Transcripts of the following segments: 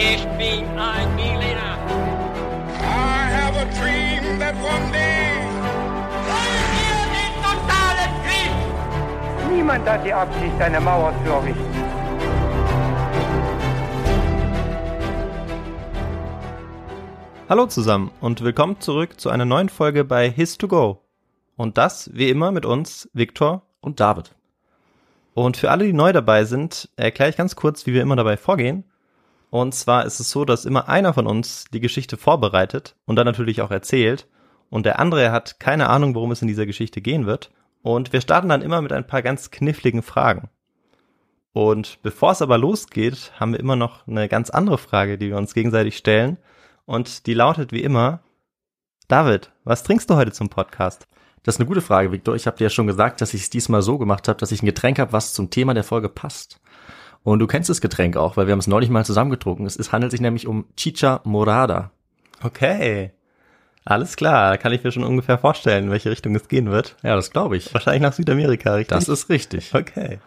Ich bin ein Berliner. I have a dream that one day. Wollen wir den totalen Krieg? Niemand hat die Absicht, eine Mauer zu errichten. Hallo zusammen und willkommen zurück zu einer neuen Folge bei His2Go. Und das, wie immer, mit uns, Viktor. und David. Und für alle, die neu dabei sind, erkläre ich ganz kurz, wie wir immer dabei vorgehen. Und zwar ist es so, dass immer einer von uns die Geschichte vorbereitet und dann natürlich auch erzählt. Und der andere hat keine Ahnung, worum es in dieser Geschichte gehen wird. Und wir starten dann immer mit ein paar ganz kniffligen Fragen. Und bevor es aber losgeht, haben wir immer noch eine ganz andere Frage, die wir uns gegenseitig stellen. Und die lautet wie immer, David, was trinkst du heute zum Podcast? Das ist eine gute Frage, Victor. Ich habe dir ja schon gesagt, dass ich es diesmal so gemacht habe, dass ich ein Getränk habe, was zum Thema der Folge passt. Und du kennst das Getränk auch, weil wir haben es neulich mal zusammengetrunken. Es ist, handelt sich nämlich um Chicha Morada. Okay. Alles klar, da kann ich mir schon ungefähr vorstellen, in welche Richtung es gehen wird. Ja, das glaube ich. Wahrscheinlich nach Südamerika, richtig? Das ist richtig. Okay.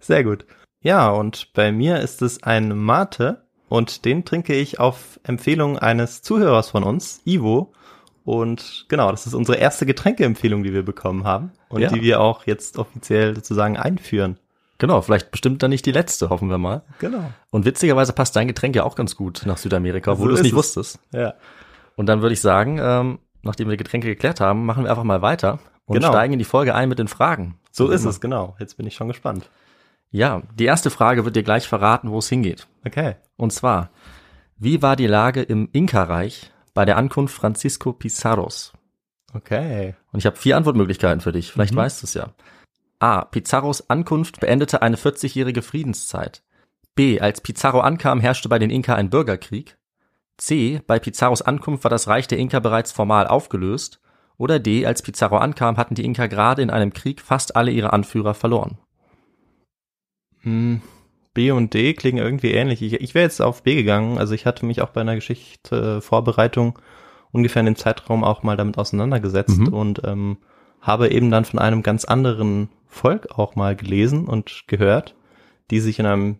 Sehr gut. Ja, und bei mir ist es ein Mate und den trinke ich auf Empfehlung eines Zuhörers von uns, Ivo. Und genau, das ist unsere erste Getränkeempfehlung, die wir bekommen haben und Ja. die wir auch jetzt offiziell sozusagen einführen. Genau, vielleicht bestimmt dann nicht die letzte, hoffen wir mal. Genau. Und witzigerweise passt dein Getränk ja auch ganz gut nach Südamerika, obwohl So du es nicht es. wusstest. Ja. Und dann würde ich sagen, ähm, nachdem wir die Getränke geklärt haben, machen wir einfach mal weiter und Genau. steigen in die Folge ein mit den Fragen. So ist immer. es, genau. Jetzt bin ich schon gespannt. Ja, die erste Frage wird dir gleich verraten, wo es hingeht. Okay. Und zwar, wie war die Lage im Inka-Reich bei der Ankunft Francisco Pizarros? Okay. Und ich habe vier Antwortmöglichkeiten für dich. Vielleicht Mhm. weißt du es ja. A. Pizarros Ankunft beendete eine 40-jährige Friedenszeit. B. Als Pizarro ankam, herrschte bei den Inka ein Bürgerkrieg. C. Bei Pizarros Ankunft war das Reich der Inka bereits formal aufgelöst. Oder D. Als Pizarro ankam, hatten die Inka gerade in einem Krieg fast alle ihre Anführer verloren. Hm, B und D klingen irgendwie ähnlich. Ich, ich wäre jetzt auf B gegangen. Also ich hatte mich auch bei einer Geschichte Vorbereitung ungefähr in dem Zeitraum auch mal damit auseinandergesetzt Mhm. und ähm, habe eben dann von einem ganz anderen Volk auch mal gelesen und gehört, die sich in einem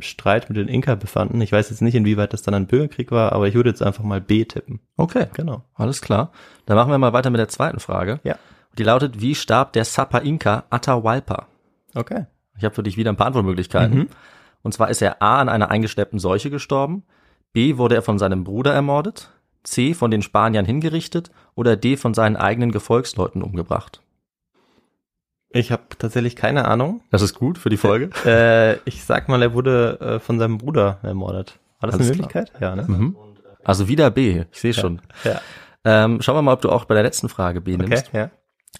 Streit mit den Inka befanden. Ich weiß jetzt nicht, inwieweit das dann ein Bürgerkrieg war, aber ich würde jetzt einfach mal B tippen. Okay. Genau. Alles klar. Dann machen wir mal weiter mit der zweiten Frage. Ja. Die lautet, wie starb der Sapa Inka Atahualpa? Okay. Ich habe für dich wieder ein paar Antwortmöglichkeiten. Mhm. Und zwar ist er A an einer eingeschleppten Seuche gestorben, B wurde er von seinem Bruder ermordet, C von den Spaniern hingerichtet oder D von seinen eigenen Gefolgsleuten umgebracht. Ich habe tatsächlich keine Ahnung. Das ist gut für die Folge. Äh, ich sag mal, er wurde äh, von seinem Bruder ermordet. War das Alles eine klar. Möglichkeit? Ja, ne? Mhm. Also wieder B, ich sehe schon. Ja. Ähm, schauen wir mal, ob du auch bei der letzten Frage B Okay, nimmst. ja.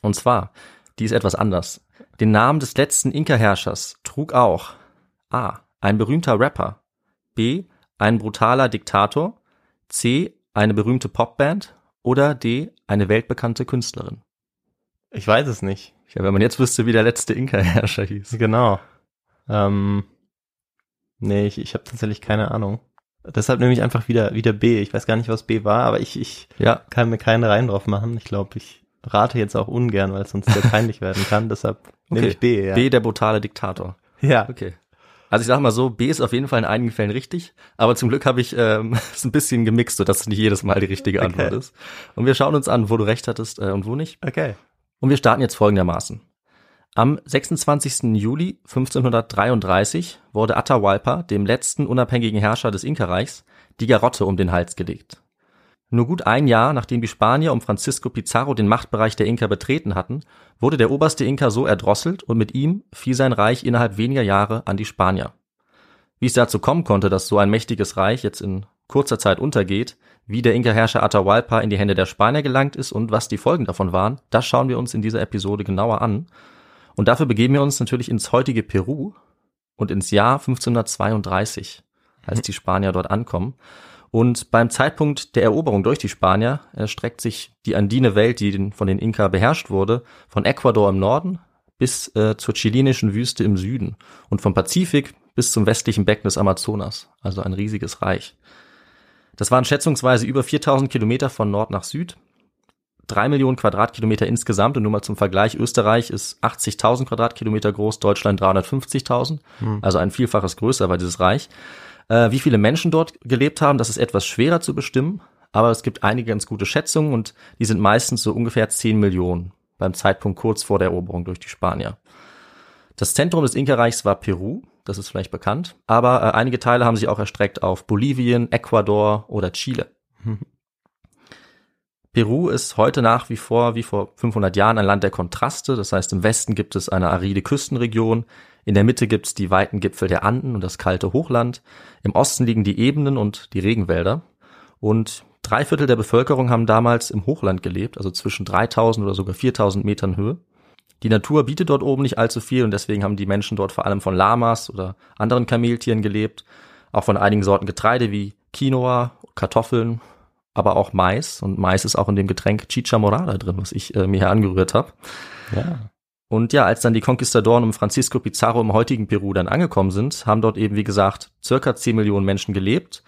Und zwar, die ist etwas anders. Den Namen des letzten Inka-Herrschers trug auch A. Ein berühmter Rapper. B. Ein brutaler Diktator. C. Eine berühmte Popband. Oder D. Eine weltbekannte Künstlerin. Ich weiß es nicht. Ja, wenn man jetzt wüsste, wie der letzte Inka-Herrscher hieß. Genau. Ähm, nee, ich, ich habe tatsächlich keine Ahnung. Deshalb nehme ich einfach wieder, wieder B. Ich weiß gar nicht, was B war, aber ich, ich Ja, kann mir keine Reihen drauf machen. Ich glaube, ich rate jetzt auch ungern, weil es sonst sehr peinlich werden kann. Deshalb nehme okay. ich B, ja. B. Der brutale Diktator. ja. Okay. Also ich sag mal so, B ist auf jeden Fall in einigen Fällen richtig, aber zum Glück habe ich ähm, es ein bisschen gemixt, sodass es nicht jedes Mal die richtige Antwort Okay. ist. Und wir schauen uns an, wo du recht hattest äh, und wo nicht. Okay. Und wir starten jetzt folgendermaßen. Am 26. Juli 1533 wurde Atahualpa, dem letzten unabhängigen Herrscher des Inka-Reichs, die Garotte um den Hals gelegt. Nur gut ein Jahr, nachdem die Spanier um Francisco Pizarro den Machtbereich der Inka betreten hatten, wurde der oberste Inka so erdrosselt und mit ihm fiel sein Reich innerhalb weniger Jahre an die Spanier. Wie es dazu kommen konnte, dass so ein mächtiges Reich jetzt in kurzer Zeit untergeht, wie der Inka-Herrscher Atahualpa in die Hände der Spanier gelangt ist und was die Folgen davon waren, das schauen wir uns in dieser Episode genauer an. Und dafür begeben wir uns natürlich ins heutige Peru und ins Jahr 1532, als die Spanier dort ankommen. Und beim Zeitpunkt der Eroberung durch die Spanier erstreckt sich die andine Welt, die von den Inka beherrscht wurde, von Ecuador im Norden bis äh, zur chilenischen Wüste im Süden und vom Pazifik bis zum westlichen Becken des Amazonas, also ein riesiges Reich. Das waren schätzungsweise über 4000 Kilometer von Nord nach Süd, drei Millionen Quadratkilometer insgesamt und nur mal zum Vergleich, Österreich ist 80.000 Quadratkilometer groß, Deutschland 350.000, also ein Vielfaches größer war dieses Reich. Äh, wie viele Menschen dort gelebt haben, das ist etwas schwerer zu bestimmen, aber es gibt einige ganz gute Schätzungen und die sind meistens so ungefähr 10 Millionen beim Zeitpunkt kurz vor der Eroberung durch die Spanier. Das Zentrum des Inka-Reichs war Peru, das ist vielleicht bekannt, aber äh, einige Teile haben sich auch erstreckt auf Bolivien, Ecuador oder Chile. Peru ist heute nach wie vor, wie vor 500 Jahren, ein Land der Kontraste. Das heißt, im Westen gibt es eine aride Küstenregion, in der Mitte gibt es die weiten Gipfel der Anden und das kalte Hochland, im Osten liegen die Ebenen und die Regenwälder. Und drei Viertel der Bevölkerung haben damals im Hochland gelebt, also zwischen 3000 oder sogar 4000 Metern Höhe. Die Natur bietet dort oben nicht allzu viel und deswegen haben die Menschen dort vor allem von Lamas oder anderen Kameltieren gelebt, auch von einigen Sorten Getreide wie Quinoa, Kartoffeln, aber auch Mais. Und Mais ist auch in dem Getränk Chicha Morada drin, was ich äh, mir hier angerührt habe. Ja. Und ja, als dann die Konquistadoren um Francisco Pizarro im heutigen Peru dann angekommen sind, haben dort eben, wie gesagt, circa 10 Millionen Menschen gelebt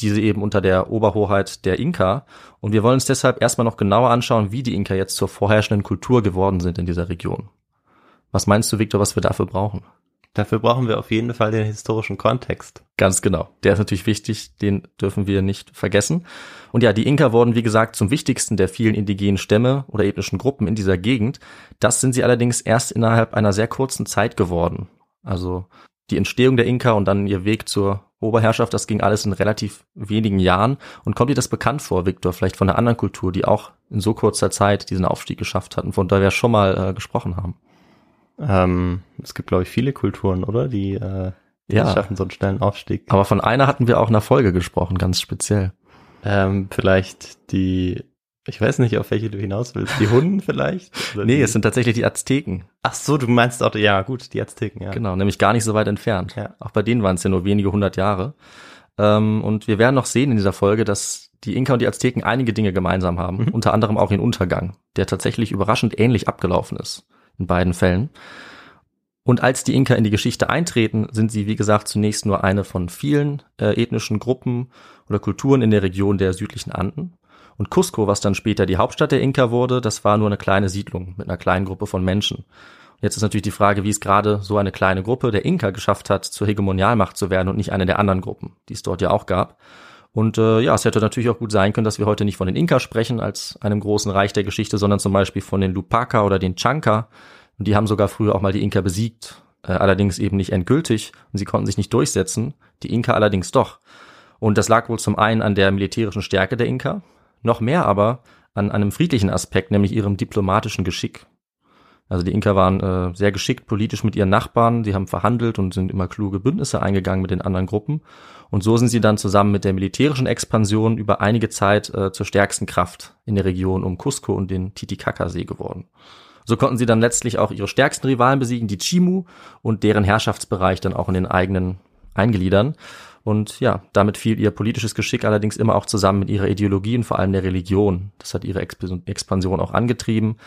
diese eben unter der Oberhoheit der Inka. Und wir wollen uns deshalb erstmal noch genauer anschauen, wie die Inka jetzt zur vorherrschenden Kultur geworden sind in dieser Region. Was meinst du, Victor, was wir dafür brauchen? Dafür brauchen wir auf jeden Fall den historischen Kontext. Ganz genau. Der ist natürlich wichtig, den dürfen wir nicht vergessen. Und ja, die Inka wurden, wie gesagt, zum wichtigsten der vielen indigenen Stämme oder ethnischen Gruppen in dieser Gegend. Das sind sie allerdings erst innerhalb einer sehr kurzen Zeit geworden. Also die Entstehung der Inka und dann ihr Weg zur Oberherrschaft, das ging alles in relativ wenigen Jahren. Und kommt dir das bekannt vor, Viktor, vielleicht von einer anderen Kultur, die auch in so kurzer Zeit diesen Aufstieg geschafft hatten, von der wir schon mal äh, gesprochen haben? Ähm, es gibt, glaube ich, viele Kulturen, oder? Die, äh, die Ja. schaffen so einen schnellen Aufstieg. Aber von einer hatten wir auch in der Folge gesprochen, ganz speziell. Ähm, vielleicht die, ich weiß nicht, auf welche du hinaus willst. Die Hunden vielleicht? Oder Nee, die, es sind tatsächlich die Azteken. Ach so, du meinst auch, ja gut, die Azteken, ja. Genau, nämlich gar nicht so weit entfernt. Ja. Auch bei denen waren es ja nur wenige hundert Jahre. Ähm, und wir werden noch sehen in dieser Folge, dass die Inka und die Azteken einige Dinge gemeinsam haben, unter anderem auch ihren Untergang, der tatsächlich überraschend ähnlich abgelaufen ist in beiden Fällen. Und als die Inka in die Geschichte eintreten, sind sie, wie gesagt, zunächst nur eine von vielen äh, ethnischen Gruppen oder Kulturen in der Region der südlichen Anden. Und Cusco, was dann später die Hauptstadt der Inka wurde, das war nur eine kleine Siedlung mit einer kleinen Gruppe von Menschen. Jetzt ist natürlich die Frage, wie es gerade so eine kleine Gruppe der Inka geschafft hat, zur Hegemonialmacht zu werden und nicht eine der anderen Gruppen, die es dort ja auch gab. Und äh, ja, es hätte natürlich auch gut sein können, dass wir heute nicht von den Inka sprechen als einem großen Reich der Geschichte, sondern zum Beispiel von den Lupaka oder den Chanka. Und die haben sogar früher auch mal die Inka besiegt, äh, allerdings eben nicht endgültig und sie konnten sich nicht durchsetzen, die Inka allerdings doch. Und das lag wohl zum einen an der militärischen Stärke der Inka, noch mehr aber an einem friedlichen Aspekt, nämlich ihrem diplomatischen Geschick. Also die Inka waren äh, sehr geschickt politisch mit ihren Nachbarn, sie haben verhandelt und sind immer kluge Bündnisse eingegangen mit den anderen Gruppen. Und so sind sie dann zusammen mit der militärischen Expansion über einige Zeit äh, zur stärksten Kraft in der Region um Cusco und den Titicaca-See geworden. So konnten sie dann letztlich auch ihre stärksten Rivalen besiegen, die Chimu, und deren Herrschaftsbereich dann auch in den eigenen eingliedern. Und ja, damit fiel ihr politisches Geschick allerdings immer auch zusammen mit ihrer Ideologie und vor allem der Religion. Das hat ihre Exp- Expansion auch angetrieben.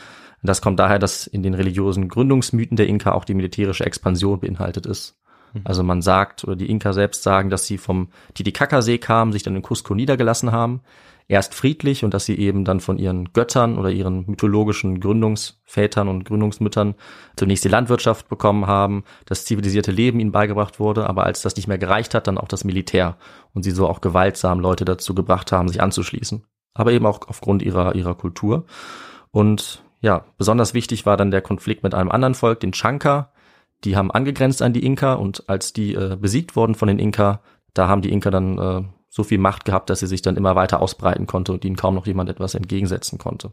Das kommt daher, dass in den religiösen Gründungsmythen der Inka auch die militärische Expansion beinhaltet ist. Also man sagt, oder die Inka selbst sagen, dass sie vom Titicaca-See kamen, sich dann in Cusco niedergelassen haben, erst friedlich und dass sie eben dann von ihren Göttern oder ihren mythologischen Gründungsvätern und Gründungsmüttern zunächst die Landwirtschaft bekommen haben, das zivilisierte Leben ihnen beigebracht wurde, aber als das nicht mehr gereicht hat, dann auch das Militär und sie so auch gewaltsam Leute dazu gebracht haben, sich anzuschließen. Aber eben auch aufgrund ihrer, ihrer Kultur. Und ja, besonders wichtig war dann der Konflikt mit einem anderen Volk, den Chanka. Die haben angegrenzt an die Inka und als die äh, besiegt wurden von den Inka, da haben die Inka dann äh, so viel Macht gehabt, dass sie sich dann immer weiter ausbreiten konnte und ihnen kaum noch jemand etwas entgegensetzen konnte.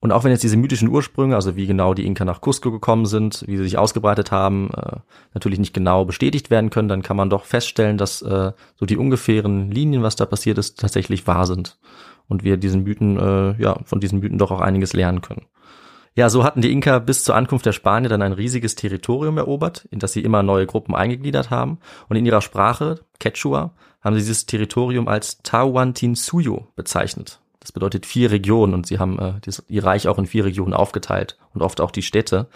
Und auch wenn jetzt diese mythischen Ursprünge, also wie genau die Inka nach Cusco gekommen sind, wie sie sich ausgebreitet haben, äh, natürlich nicht genau bestätigt werden können, dann kann man doch feststellen, dass äh, so die ungefähren Linien, was da passiert ist, tatsächlich wahr sind. Und wir diesen Mythen, äh, ja, von diesen Mythen doch auch einiges lernen können. Ja, so hatten die Inka bis zur Ankunft der Spanier dann ein riesiges Territorium erobert, in das sie immer neue Gruppen eingegliedert haben. Und in ihrer Sprache, Quechua, haben sie dieses Territorium als Tahuantinsuyo bezeichnet. Das bedeutet vier Regionen und sie haben äh, das, ihr Reich auch in vier Regionen aufgeteilt und oft auch die Städte.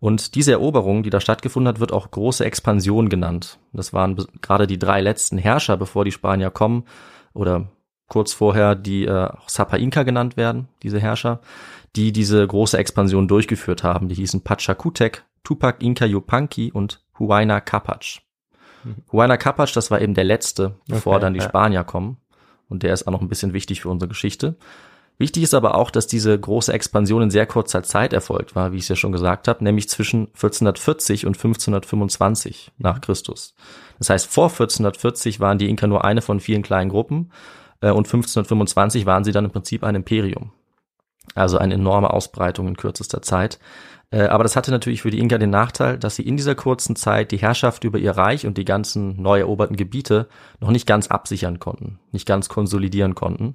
Und diese Eroberung, die da stattgefunden hat, wird auch große Expansion genannt. Das waren gerade die drei letzten Herrscher, bevor die Spanier kommen, oder kurz vorher, die äh, Sapa Inca genannt werden, diese Herrscher, die diese große Expansion durchgeführt haben. Die hießen Pachacutec, Tupac Inca Yupanqui und Huayna Capac. Huayna Capac, das war eben der letzte, bevor Okay, dann die ja. Spanier kommen. Und der ist auch noch ein bisschen wichtig für unsere Geschichte. Wichtig ist aber auch, dass diese große Expansion in sehr kurzer Zeit erfolgt war, wie ich es ja schon gesagt habe, nämlich zwischen 1440 und 1525 nach Christus. Das heißt, vor 1440 waren die Inka nur eine von vielen kleinen Gruppen äh, und 1525 waren sie dann im Prinzip ein Imperium. Also eine enorme Ausbreitung in kürzester Zeit. Äh, Aber das hatte natürlich für die Inka den Nachteil, dass sie in dieser kurzen Zeit die Herrschaft über ihr Reich und die ganzen neu eroberten Gebiete noch nicht ganz absichern konnten, nicht ganz konsolidieren konnten.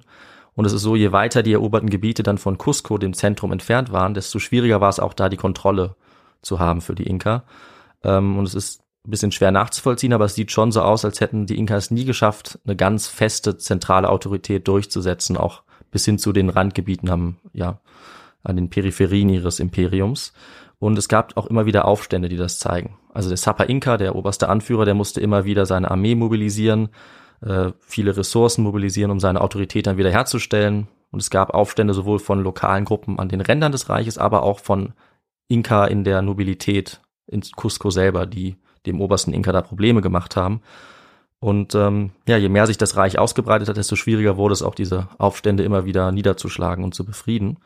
Und es ist so, je weiter die eroberten Gebiete dann von Cusco, dem Zentrum, entfernt waren, desto schwieriger war es auch da, die Kontrolle zu haben für die Inka. Ähm, Und es ist ein bisschen schwer nachzuvollziehen, aber es sieht schon so aus, als hätten die Inkas nie geschafft, eine ganz feste zentrale Autorität durchzusetzen, auch bis hin zu den Randgebieten haben, ja, an den Peripherien ihres Imperiums. Und es gab auch immer wieder Aufstände, die das zeigen. Also der Sapa Inka, der oberste Anführer, der musste immer wieder seine Armee mobilisieren, äh, viele Ressourcen mobilisieren, um seine Autorität dann wieder herzustellen. Und es gab Aufstände sowohl von lokalen Gruppen an den Rändern des Reiches, aber auch von Inka in der Nobilität in Cusco selber, die dem obersten Inka da Probleme gemacht haben. Und ähm, ja, je mehr sich das Reich ausgebreitet hat, desto schwieriger wurde es auch, diese Aufstände immer wieder niederzuschlagen und zu befrieden.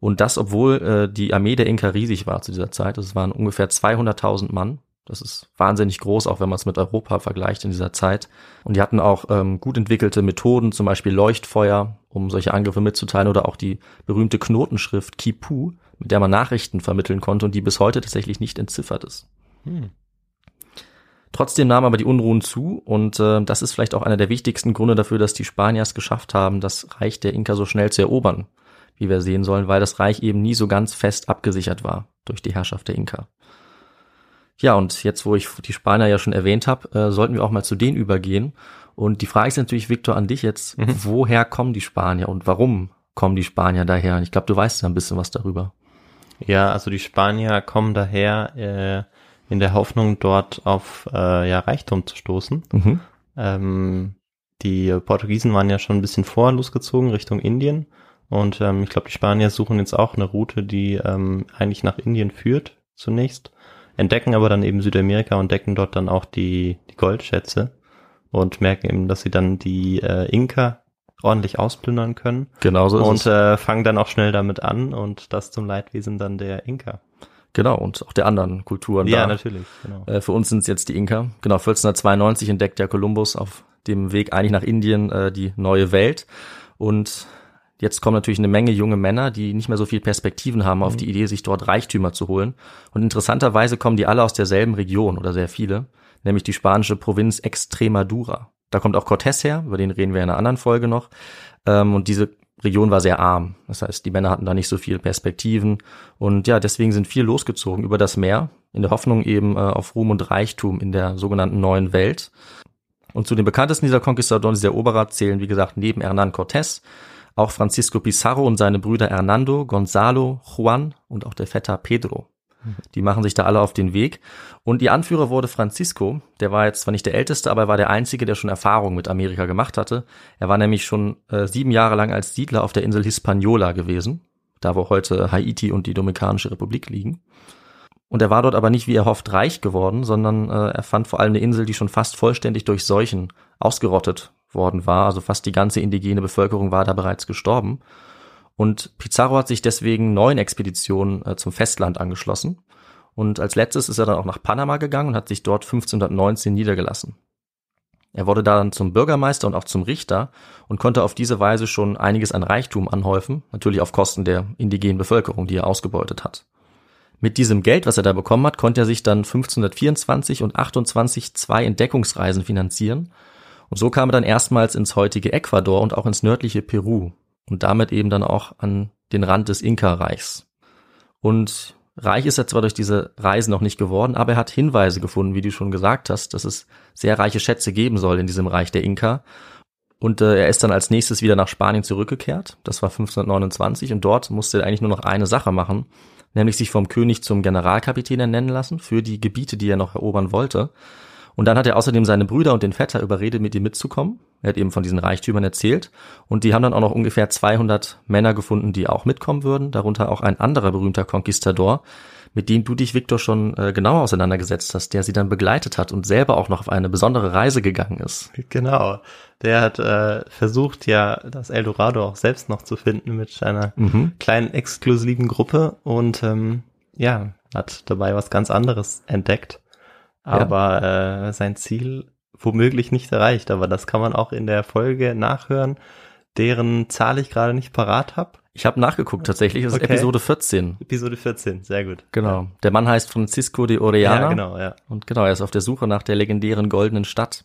Und das, obwohl äh, die Armee der Inka riesig war zu dieser Zeit. Das waren ungefähr 200.000 Mann. Das ist wahnsinnig groß, auch wenn man es mit Europa vergleicht in dieser Zeit. Und die hatten auch ähm, gut entwickelte Methoden, zum Beispiel Leuchtfeuer, um solche Angriffe mitzuteilen, oder auch die berühmte Knotenschrift Kipu, mit der man Nachrichten vermitteln konnte und die bis heute tatsächlich nicht entziffert ist. Trotzdem nahmen aber die Unruhen zu und äh, das ist vielleicht auch einer der wichtigsten Gründe dafür, dass die Spanier es geschafft haben, das Reich der Inka so schnell zu erobern, wie wir sehen sollen, weil das Reich eben nie so ganz fest abgesichert war durch die Herrschaft der Inka. Ja, und jetzt, wo ich die Spanier ja schon erwähnt habe, äh, sollten wir auch mal zu denen übergehen. Und die Frage ist natürlich, Victor, an dich jetzt, woher kommen die Spanier und warum kommen die Spanier daher? Und ich glaube, du weißt ja ein bisschen was darüber. Ja, also die Spanier kommen daher äh, in der Hoffnung, dort auf äh, ja, Reichtum zu stoßen. Mhm. Ähm, die Portugiesen waren ja schon ein bisschen vorher losgezogen Richtung Indien. Und ähm, ich glaube, die Spanier suchen jetzt auch eine Route, die ähm, eigentlich nach Indien führt, zunächst. Entdecken aber dann eben Südamerika und decken dort dann auch die, die Goldschätze und merken eben, dass sie dann die äh, Inka ordentlich ausplündern können. Genau so ist es. und äh, fangen dann auch schnell damit an und das zum Leidwesen dann der Inka. Genau, und auch der anderen Kulturen Ja, da. natürlich, genau. Äh, für uns sind es jetzt die Inka. Genau, 1492 entdeckt der Kolumbus auf dem Weg eigentlich nach Indien äh, die neue Welt. Und jetzt kommen natürlich eine Menge junge Männer, die nicht mehr so viel Perspektiven haben auf die Idee, sich dort Reichtümer zu holen. Und interessanterweise kommen die alle aus derselben Region oder sehr viele, nämlich die spanische Provinz Extremadura. Da kommt auch Cortés her, über den reden wir in einer anderen Folge noch. Ähm, und diese Region war sehr arm. Das heißt, die Männer hatten da nicht so viel Perspektiven. Und ja, deswegen sind viel losgezogen über das Meer, in der Hoffnung eben äh, auf Ruhm und Reichtum in der sogenannten neuen Welt. Und zu den bekanntesten dieser Conquistadores, dieser Eroberer, zählen, wie gesagt, neben Hernán Cortés auch Francisco Pizarro und seine Brüder Hernando, Gonzalo, Juan und auch der Vetter Pedro. Die machen sich da alle auf den Weg. Und ihr Anführer wurde Francisco. Der war jetzt zwar nicht der Älteste, aber er war der Einzige, der schon Erfahrung mit Amerika gemacht hatte. Er war nämlich schon äh, sieben Jahre lang als Siedler auf der Insel Hispaniola gewesen, da wo heute Haiti und die Dominikanische Republik liegen. Und er war dort aber nicht wie er hofft reich geworden, sondern äh, er fand vor allem eine Insel, die schon fast vollständig durch Seuchen ausgerottet worden war. Also fast die ganze indigene Bevölkerung war da bereits gestorben. Und Pizarro hat sich deswegen neuen Expeditionen äh, zum Festland angeschlossen. Und als letztes ist er dann auch nach Panama gegangen und hat sich dort 1519 niedergelassen. Er wurde da dann zum Bürgermeister und auch zum Richter und konnte auf diese Weise schon einiges an Reichtum anhäufen, natürlich auf Kosten der indigenen Bevölkerung, die er ausgebeutet hat. Mit diesem Geld, was er da bekommen hat, konnte er sich dann 1524 und 28 zwei Entdeckungsreisen finanzieren. Und so kam er dann erstmals ins heutige Ecuador und auch ins nördliche Peru und damit eben dann auch an den Rand des Inka-Reichs. Und reich ist er zwar durch diese Reisen noch nicht geworden, aber er hat Hinweise gefunden, wie du schon gesagt hast, dass es sehr reiche Schätze geben soll in diesem Reich der Inka. Und äh, er ist dann als nächstes wieder nach Spanien zurückgekehrt. Das war 1529 und dort musste er eigentlich nur noch eine Sache machen, nämlich sich vom König zum Generalkapitän ernennen lassen für die Gebiete, die er noch erobern wollte. Und dann hat er außerdem seine Brüder und den Vetter überredet, mit ihm mitzukommen. Er hat eben von diesen Reichtümern erzählt und die haben dann auch noch ungefähr 200 Männer gefunden, die auch mitkommen würden, darunter auch ein anderer berühmter Konquistador, mit dem du dich, Victor, schon äh, genauer auseinandergesetzt hast, der sie dann begleitet hat und selber auch noch auf eine besondere Reise gegangen ist. Genau. Der hat äh, versucht, ja, das Eldorado auch selbst noch zu finden mit einer Mhm. kleinen exklusiven Gruppe und ähm, ja, hat dabei was ganz anderes entdeckt. Aber äh, sein Ziel womöglich nicht erreicht. Aber das kann man auch in der Folge nachhören, deren Zahl ich gerade nicht parat habe. Ich habe nachgeguckt tatsächlich, das ist Okay. Episode 14. Episode 14, sehr gut. Genau. Der Mann heißt Francisco de Orellana. Ja, genau, ja. Und genau, er ist auf der Suche nach der legendären goldenen Stadt.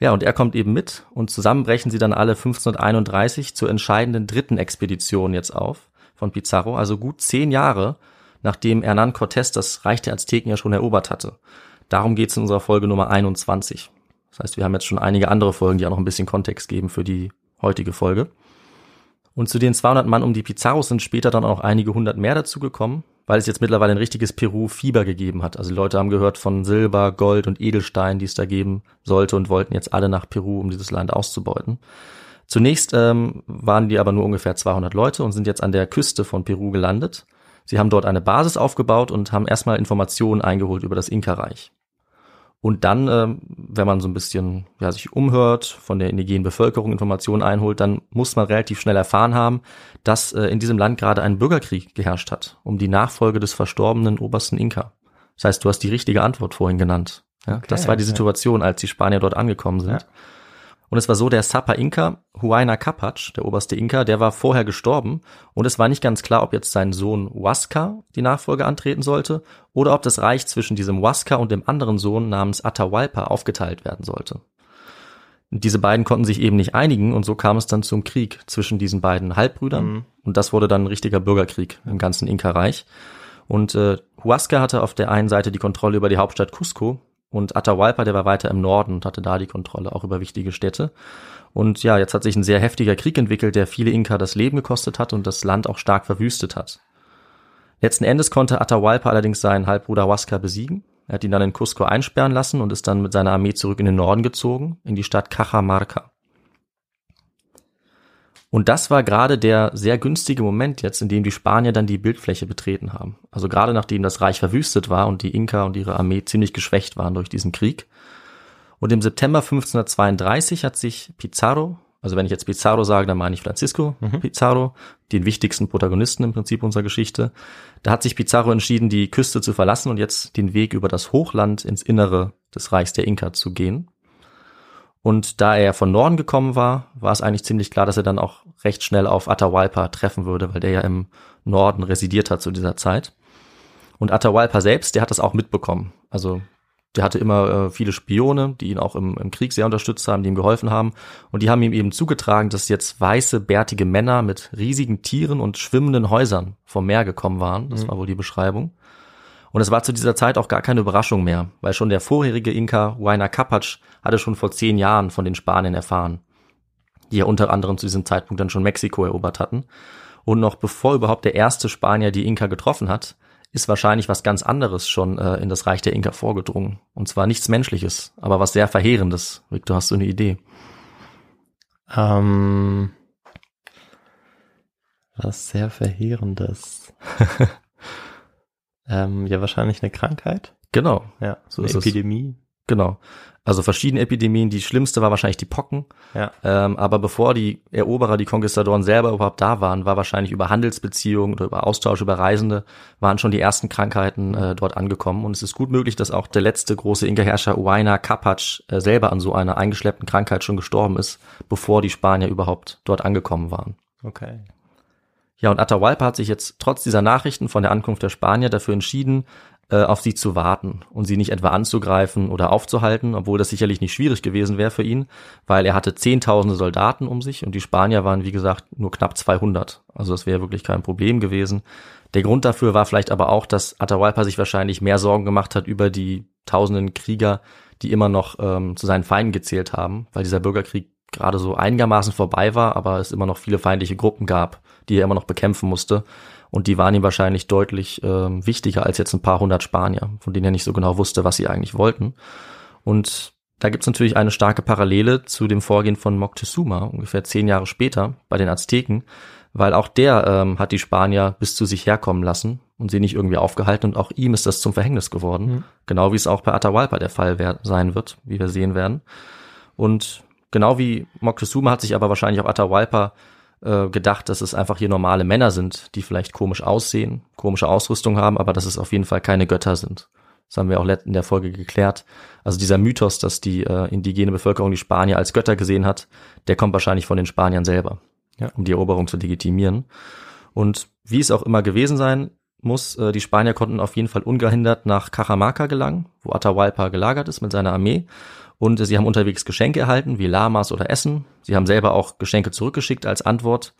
Ja, und er kommt eben mit und zusammen brechen sie dann alle 1531 zur entscheidenden dritten Expedition jetzt auf von Pizarro, also gut zehn Jahre, nachdem Hernán Cortés das Reich der Azteken ja schon erobert hatte. Darum geht's in unserer Folge Nummer 21. Das heißt, wir haben jetzt schon einige andere Folgen, die auch noch ein bisschen Kontext geben für die heutige Folge. Und zu den 200 Mann um die Pizarros sind später dann auch einige hundert mehr dazugekommen, weil es jetzt mittlerweile ein richtiges Peru-Fieber gegeben hat. Also die Leute haben gehört von Silber, Gold und Edelstein, die es da geben sollte und wollten jetzt alle nach Peru, um dieses Land auszubeuten. Zunächst ähm, waren die aber nur ungefähr 200 Leute und sind jetzt an der Küste von Peru gelandet. Sie haben dort eine Basis aufgebaut und haben erstmal Informationen eingeholt über das Inka-Reich. Und dann, ähm, wenn man so ein bisschen ja, sich umhört, von der indigenen Bevölkerung Informationen einholt, dann muss man relativ schnell erfahren haben, dass äh, in diesem Land gerade ein Bürgerkrieg geherrscht hat, um die Nachfolge des verstorbenen obersten Inka. Das heißt, du hast die richtige Antwort vorhin genannt. Ja, Okay, das war die. Situation, als die Spanier dort angekommen sind. Ja. Und es war so, der Sapa Inka, Huayna Capac, der oberste Inka, der war vorher gestorben und es war nicht ganz klar, ob jetzt sein Sohn Huasca die Nachfolge antreten sollte oder ob das Reich zwischen diesem Huasca und dem anderen Sohn namens Atahualpa aufgeteilt werden sollte. Diese beiden konnten sich eben nicht einigen und so kam es dann zum Krieg zwischen diesen beiden Halbbrüdern Mhm. und das wurde dann ein richtiger Bürgerkrieg im ganzen Inka-Reich. Und äh, Huasca hatte auf der einen Seite die Kontrolle über die Hauptstadt Cusco und Atahualpa, der war weiter im Norden und hatte da die Kontrolle auch über wichtige Städte. Und ja, jetzt hat sich ein sehr heftiger Krieg entwickelt, der viele Inka das Leben gekostet hat und das Land auch stark verwüstet hat. Letzten Endes konnte Atahualpa allerdings seinen Halbbruder Huasca besiegen. Er hat ihn dann in Cusco einsperren lassen und ist dann mit seiner Armee zurück in den Norden gezogen, in die Stadt Cajamarca. Und das war gerade der sehr günstige Moment jetzt, in dem die Spanier dann die Bildfläche betreten haben. Also gerade nachdem das Reich verwüstet war und die Inka und ihre Armee ziemlich geschwächt waren durch diesen Krieg. Und im September 1532 hat sich Pizarro, also wenn ich jetzt Pizarro sage, dann meine ich Francisco Pizarro, den wichtigsten Protagonisten im Prinzip unserer Geschichte. Da hat sich Pizarro entschieden, die Küste zu verlassen und jetzt den Weg über das Hochland ins Innere des Reichs der Inka zu gehen. Und da er von Norden gekommen war, war es eigentlich ziemlich klar, dass er dann auch recht schnell auf Atahualpa treffen würde, weil der ja im Norden residiert hat zu dieser Zeit. Und Atahualpa selbst, der hat das auch mitbekommen. Also der hatte immer äh, viele Spione, die ihn auch im, im Krieg sehr unterstützt haben, die ihm geholfen haben. Und die haben ihm eben zugetragen, dass jetzt weiße, bärtige Männer mit riesigen Tieren und schwimmenden Häusern vom Meer gekommen waren. Das war wohl die Beschreibung. Und es war zu dieser Zeit auch gar keine Überraschung mehr, weil schon der vorherige Inka Huayna Capac hatte schon vor zehn Jahren von den Spaniern erfahren, die ja unter anderem zu diesem Zeitpunkt dann schon Mexiko erobert hatten. Und noch bevor überhaupt der erste Spanier die Inka getroffen hat, ist wahrscheinlich was ganz anderes schon äh, in das Reich der Inka vorgedrungen. Und zwar nichts Menschliches, aber was sehr Verheerendes. Victor, hast du eine Idee? Ähm, was sehr Verheerendes. ähm, ja, wahrscheinlich eine Krankheit. Genau, Ja, So eine ist es. Epidemie. genau. Also verschiedene Epidemien. Die schlimmste war wahrscheinlich die Pocken. Ja. Ähm, aber bevor die Eroberer, die Konquistadoren selber überhaupt da waren, war wahrscheinlich über Handelsbeziehungen oder über Austausch über Reisende, waren schon die ersten Krankheiten äh, dort angekommen. Und es ist gut möglich, dass auch der letzte große Inka-Herrscher Huayna Capac äh, selber an so einer eingeschleppten Krankheit schon gestorben ist, bevor die Spanier überhaupt dort angekommen waren. Okay. Ja, und Atahualpa hat sich jetzt trotz dieser Nachrichten von der Ankunft der Spanier dafür entschieden, äh, auf sie zu warten und sie nicht etwa anzugreifen oder aufzuhalten, obwohl das sicherlich nicht schwierig gewesen wäre für ihn, weil er hatte zehntausende Soldaten um sich und die Spanier waren, wie gesagt, nur knapp 200. Also das wäre wirklich kein Problem gewesen. Der Grund dafür war vielleicht aber auch, dass Atahualpa sich wahrscheinlich mehr Sorgen gemacht hat über die tausenden Krieger, die immer noch ähm, zu seinen Feinden gezählt haben, weil dieser Bürgerkrieg gerade so einigermaßen vorbei war, aber es immer noch viele feindliche Gruppen gab, die er immer noch bekämpfen musste. Und die waren ihm wahrscheinlich deutlich ähm, wichtiger als jetzt ein paar hundert Spanier, von denen er nicht so genau wusste, was sie eigentlich wollten. Und da gibt's natürlich eine starke Parallele zu dem Vorgehen von Moctezuma, ungefähr zehn Jahre später bei den Azteken, weil auch der ähm, hat die Spanier bis zu sich herkommen lassen und sie nicht irgendwie aufgehalten und auch ihm ist das zum Verhängnis geworden. Mhm. Genau wie es auch bei Atahualpa der Fall sein wird, wie wir sehen werden. Und genau wie Moctezuma hat sich aber wahrscheinlich auch Atahualpa äh, gedacht, dass es einfach hier normale Männer sind, die vielleicht komisch aussehen, komische Ausrüstung haben, aber dass es auf jeden Fall keine Götter sind. Das haben wir auch in der Folge geklärt. Also dieser Mythos, dass die äh, indigene Bevölkerung die Spanier als Götter gesehen hat, der kommt wahrscheinlich von den Spaniern selber, ja. um die Eroberung zu legitimieren. Und wie es auch immer gewesen sein muss, äh, die Spanier konnten auf jeden Fall ungehindert nach Cajamarca gelangen, wo Atahualpa gelagert ist mit seiner Armee. Und sie haben unterwegs Geschenke erhalten, wie Lamas oder Essen. Sie haben selber auch Geschenke zurückgeschickt als Antwort.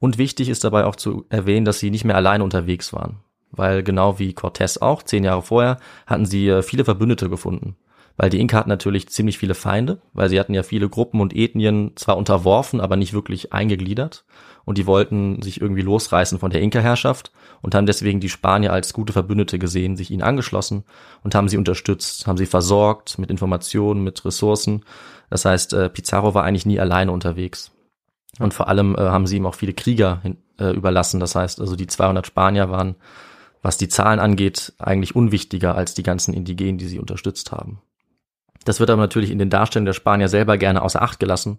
Und wichtig ist dabei auch zu erwähnen, dass sie nicht mehr alleine unterwegs waren weil genau wie Cortés auch, zehn Jahre vorher, hatten sie äh, viele Verbündete gefunden. Weil die Inka hatten natürlich ziemlich viele Feinde, weil sie hatten ja viele Gruppen und Ethnien zwar unterworfen, aber nicht wirklich eingegliedert. Und die wollten sich irgendwie losreißen von der Inka-Herrschaft und haben deswegen die Spanier als gute Verbündete gesehen, sich ihnen angeschlossen und haben sie unterstützt, haben sie versorgt mit Informationen, mit Ressourcen. Das heißt, äh, Pizarro war eigentlich nie alleine unterwegs. Und vor allem äh, haben sie ihm auch viele Krieger hin, äh, überlassen. Das heißt, also die 200 Spanier waren was die Zahlen angeht, eigentlich unwichtiger als die ganzen Indigenen, die sie unterstützt haben. Das wird aber natürlich in den Darstellungen der Spanier selber gerne außer Acht gelassen.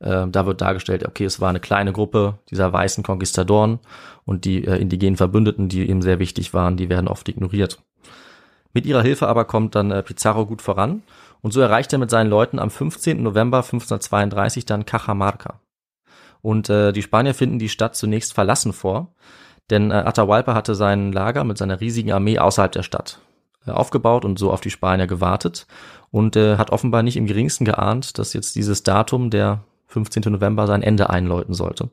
Äh, da wird dargestellt, okay, es war eine kleine Gruppe dieser weißen Konquistadoren und die äh, indigenen Verbündeten, die ihm sehr wichtig waren, die werden oft ignoriert. Mit ihrer Hilfe aber kommt dann äh, Pizarro gut voran und so erreicht er mit seinen Leuten am 15. November 1532 dann Cajamarca. Und äh, die Spanier finden die Stadt zunächst verlassen vor, denn äh, Atahualpa hatte sein Lager mit seiner riesigen Armee außerhalb der Stadt aufgebaut und so auf die Spanier gewartet und äh, hat offenbar nicht im geringsten geahnt, dass jetzt dieses Datum, der 15. November, sein Ende einläuten sollte.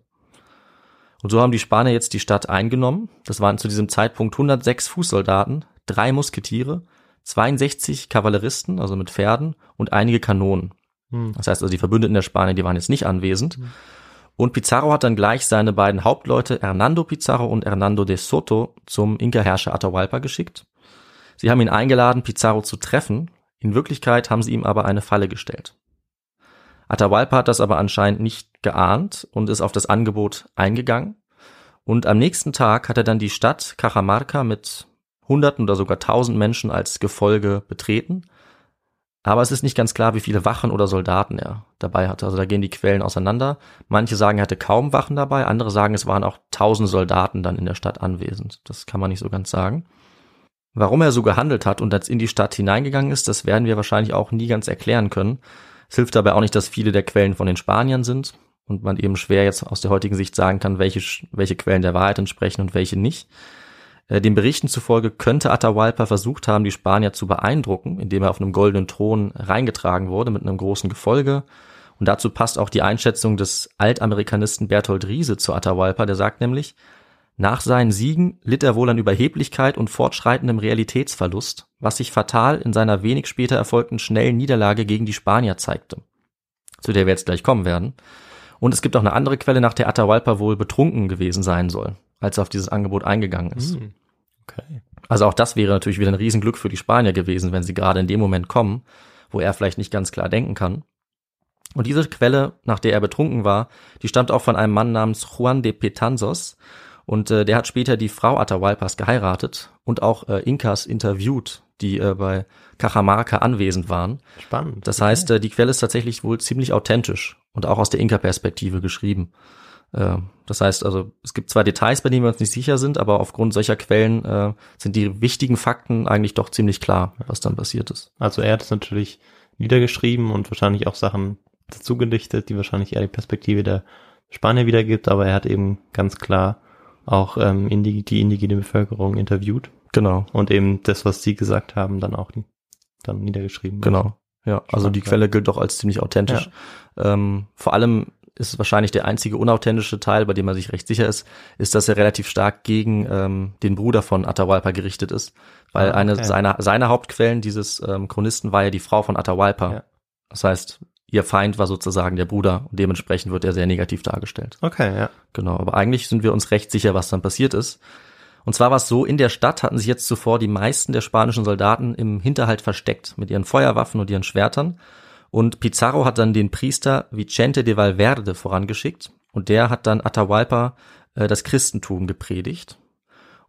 Und so haben die Spanier jetzt die Stadt eingenommen. Das waren zu diesem Zeitpunkt 106 Fußsoldaten, drei Musketiere, 62 Kavalleristen, also mit Pferden und einige Kanonen. Hm. Das heißt also, die Verbündeten der Spanier, die waren jetzt nicht anwesend. Hm. Und Pizarro hat dann gleich seine beiden Hauptleute Hernando Pizarro und Hernando de Soto zum Inka-Herrscher Atahualpa geschickt. Sie haben ihn eingeladen, Pizarro zu treffen. In Wirklichkeit haben sie ihm aber eine Falle gestellt. Atahualpa hat das aber anscheinend nicht geahnt und ist auf das Angebot eingegangen. Und am nächsten Tag hat er dann die Stadt Cajamarca mit Hunderten oder sogar Tausend Menschen als Gefolge betreten aber es ist nicht ganz klar, wie viele Wachen oder Soldaten er dabei hatte. Also da gehen die Quellen auseinander. Manche sagen, er hatte kaum Wachen dabei, andere sagen, es waren auch tausend Soldaten dann in der Stadt anwesend. Das kann man nicht so ganz sagen. Warum er so gehandelt hat und jetzt in die Stadt hineingegangen ist, das werden wir wahrscheinlich auch nie ganz erklären können. Es hilft dabei auch nicht, dass viele der Quellen von den Spaniern sind und man eben schwer jetzt aus der heutigen Sicht sagen kann, welche, welche Quellen der Wahrheit entsprechen und welche nicht. Äh, den Berichten zufolge könnte Atahualpa versucht haben, die Spanier zu beeindrucken, indem er auf einem goldenen Thron reingetragen wurde mit einem großen Gefolge. Und dazu passt auch die Einschätzung des Altamerikanisten Berthold Riese zu Atahualpa, der sagt nämlich, nach seinen Siegen litt er wohl an Überheblichkeit und fortschreitendem Realitätsverlust, was sich fatal in seiner wenig später erfolgten schnellen Niederlage gegen die Spanier zeigte, zu der wir jetzt gleich kommen werden. Und es gibt auch eine andere Quelle, nach der Atahualpa wohl betrunken gewesen sein soll, als er auf dieses Angebot eingegangen ist. Hm. Okay. Also auch das wäre natürlich wieder ein Riesenglück für die Spanier gewesen, wenn sie gerade in dem Moment kommen, wo er vielleicht nicht ganz klar denken kann. Und diese Quelle, nach der er betrunken war, die stammt auch von einem Mann namens Juan de Petanzos. Und äh, der hat später die Frau Atahualpas geheiratet und auch äh, Inkas interviewt, die äh, bei Cajamarca anwesend waren. Spannend. Das heißt, äh, die Quelle ist tatsächlich wohl ziemlich authentisch und auch aus der Inka-Perspektive geschrieben. Äh, das heißt also, es gibt zwar Details, bei denen wir uns nicht sicher sind, aber aufgrund solcher Quellen äh, sind die wichtigen Fakten eigentlich doch ziemlich klar, was dann passiert ist. Also er hat es natürlich niedergeschrieben und wahrscheinlich auch Sachen dazu gedichtet, die wahrscheinlich eher die Perspektive der Spanier wiedergibt, aber er hat eben ganz klar auch ähm, die, die indigene Bevölkerung interviewt. Genau. Und eben das, was sie gesagt haben, dann auch dann niedergeschrieben. Genau. Ja, also die Quelle gilt doch als ziemlich authentisch. Ja. Ähm, vor allem ist wahrscheinlich der einzige unauthentische Teil, bei dem er sich recht sicher ist, ist, dass er relativ stark gegen ähm, den Bruder von Atahualpa gerichtet ist. Weil ah, okay. eine seiner, seiner Hauptquellen dieses ähm, Chronisten war ja die Frau von Atahualpa. Ja. Das heißt, ihr Feind war sozusagen der Bruder und dementsprechend wird er sehr negativ dargestellt. Okay, ja. Genau, aber eigentlich sind wir uns recht sicher, was dann passiert ist. Und zwar war es so, in der Stadt hatten sich jetzt zuvor die meisten der spanischen Soldaten im Hinterhalt versteckt mit ihren Feuerwaffen und ihren Schwertern. Und Pizarro hat dann den Priester Vicente de Valverde vorangeschickt und der hat dann Atahualpa äh, das Christentum gepredigt.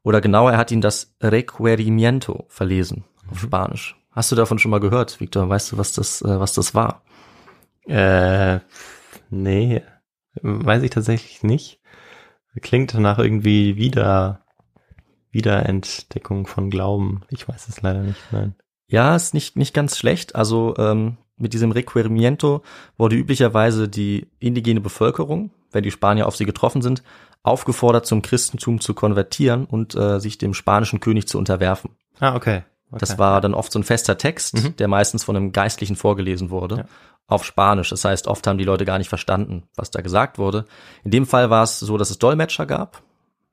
Oder genauer, er hat ihn das Requerimiento verlesen auf Spanisch. Hast du davon schon mal gehört, Victor? Weißt du, was das, äh, was das war? Äh, nee, weiß ich tatsächlich nicht. Klingt nach irgendwie wieder, Wiederentdeckung von Glauben. Ich weiß es leider nicht, nein. Ja, ist nicht, nicht ganz schlecht. Also ähm, mit diesem Requerimiento wurde üblicherweise die indigene Bevölkerung, wenn die Spanier auf sie getroffen sind, aufgefordert, zum Christentum zu konvertieren und äh, sich dem spanischen König zu unterwerfen. Ah, okay. okay. Das war dann oft so ein fester Text, Mhm. der meistens von einem Geistlichen vorgelesen wurde, Ja. Auf Spanisch. Das heißt, oft haben die Leute gar nicht verstanden, was da gesagt wurde. In dem Fall war es so, dass es Dolmetscher gab.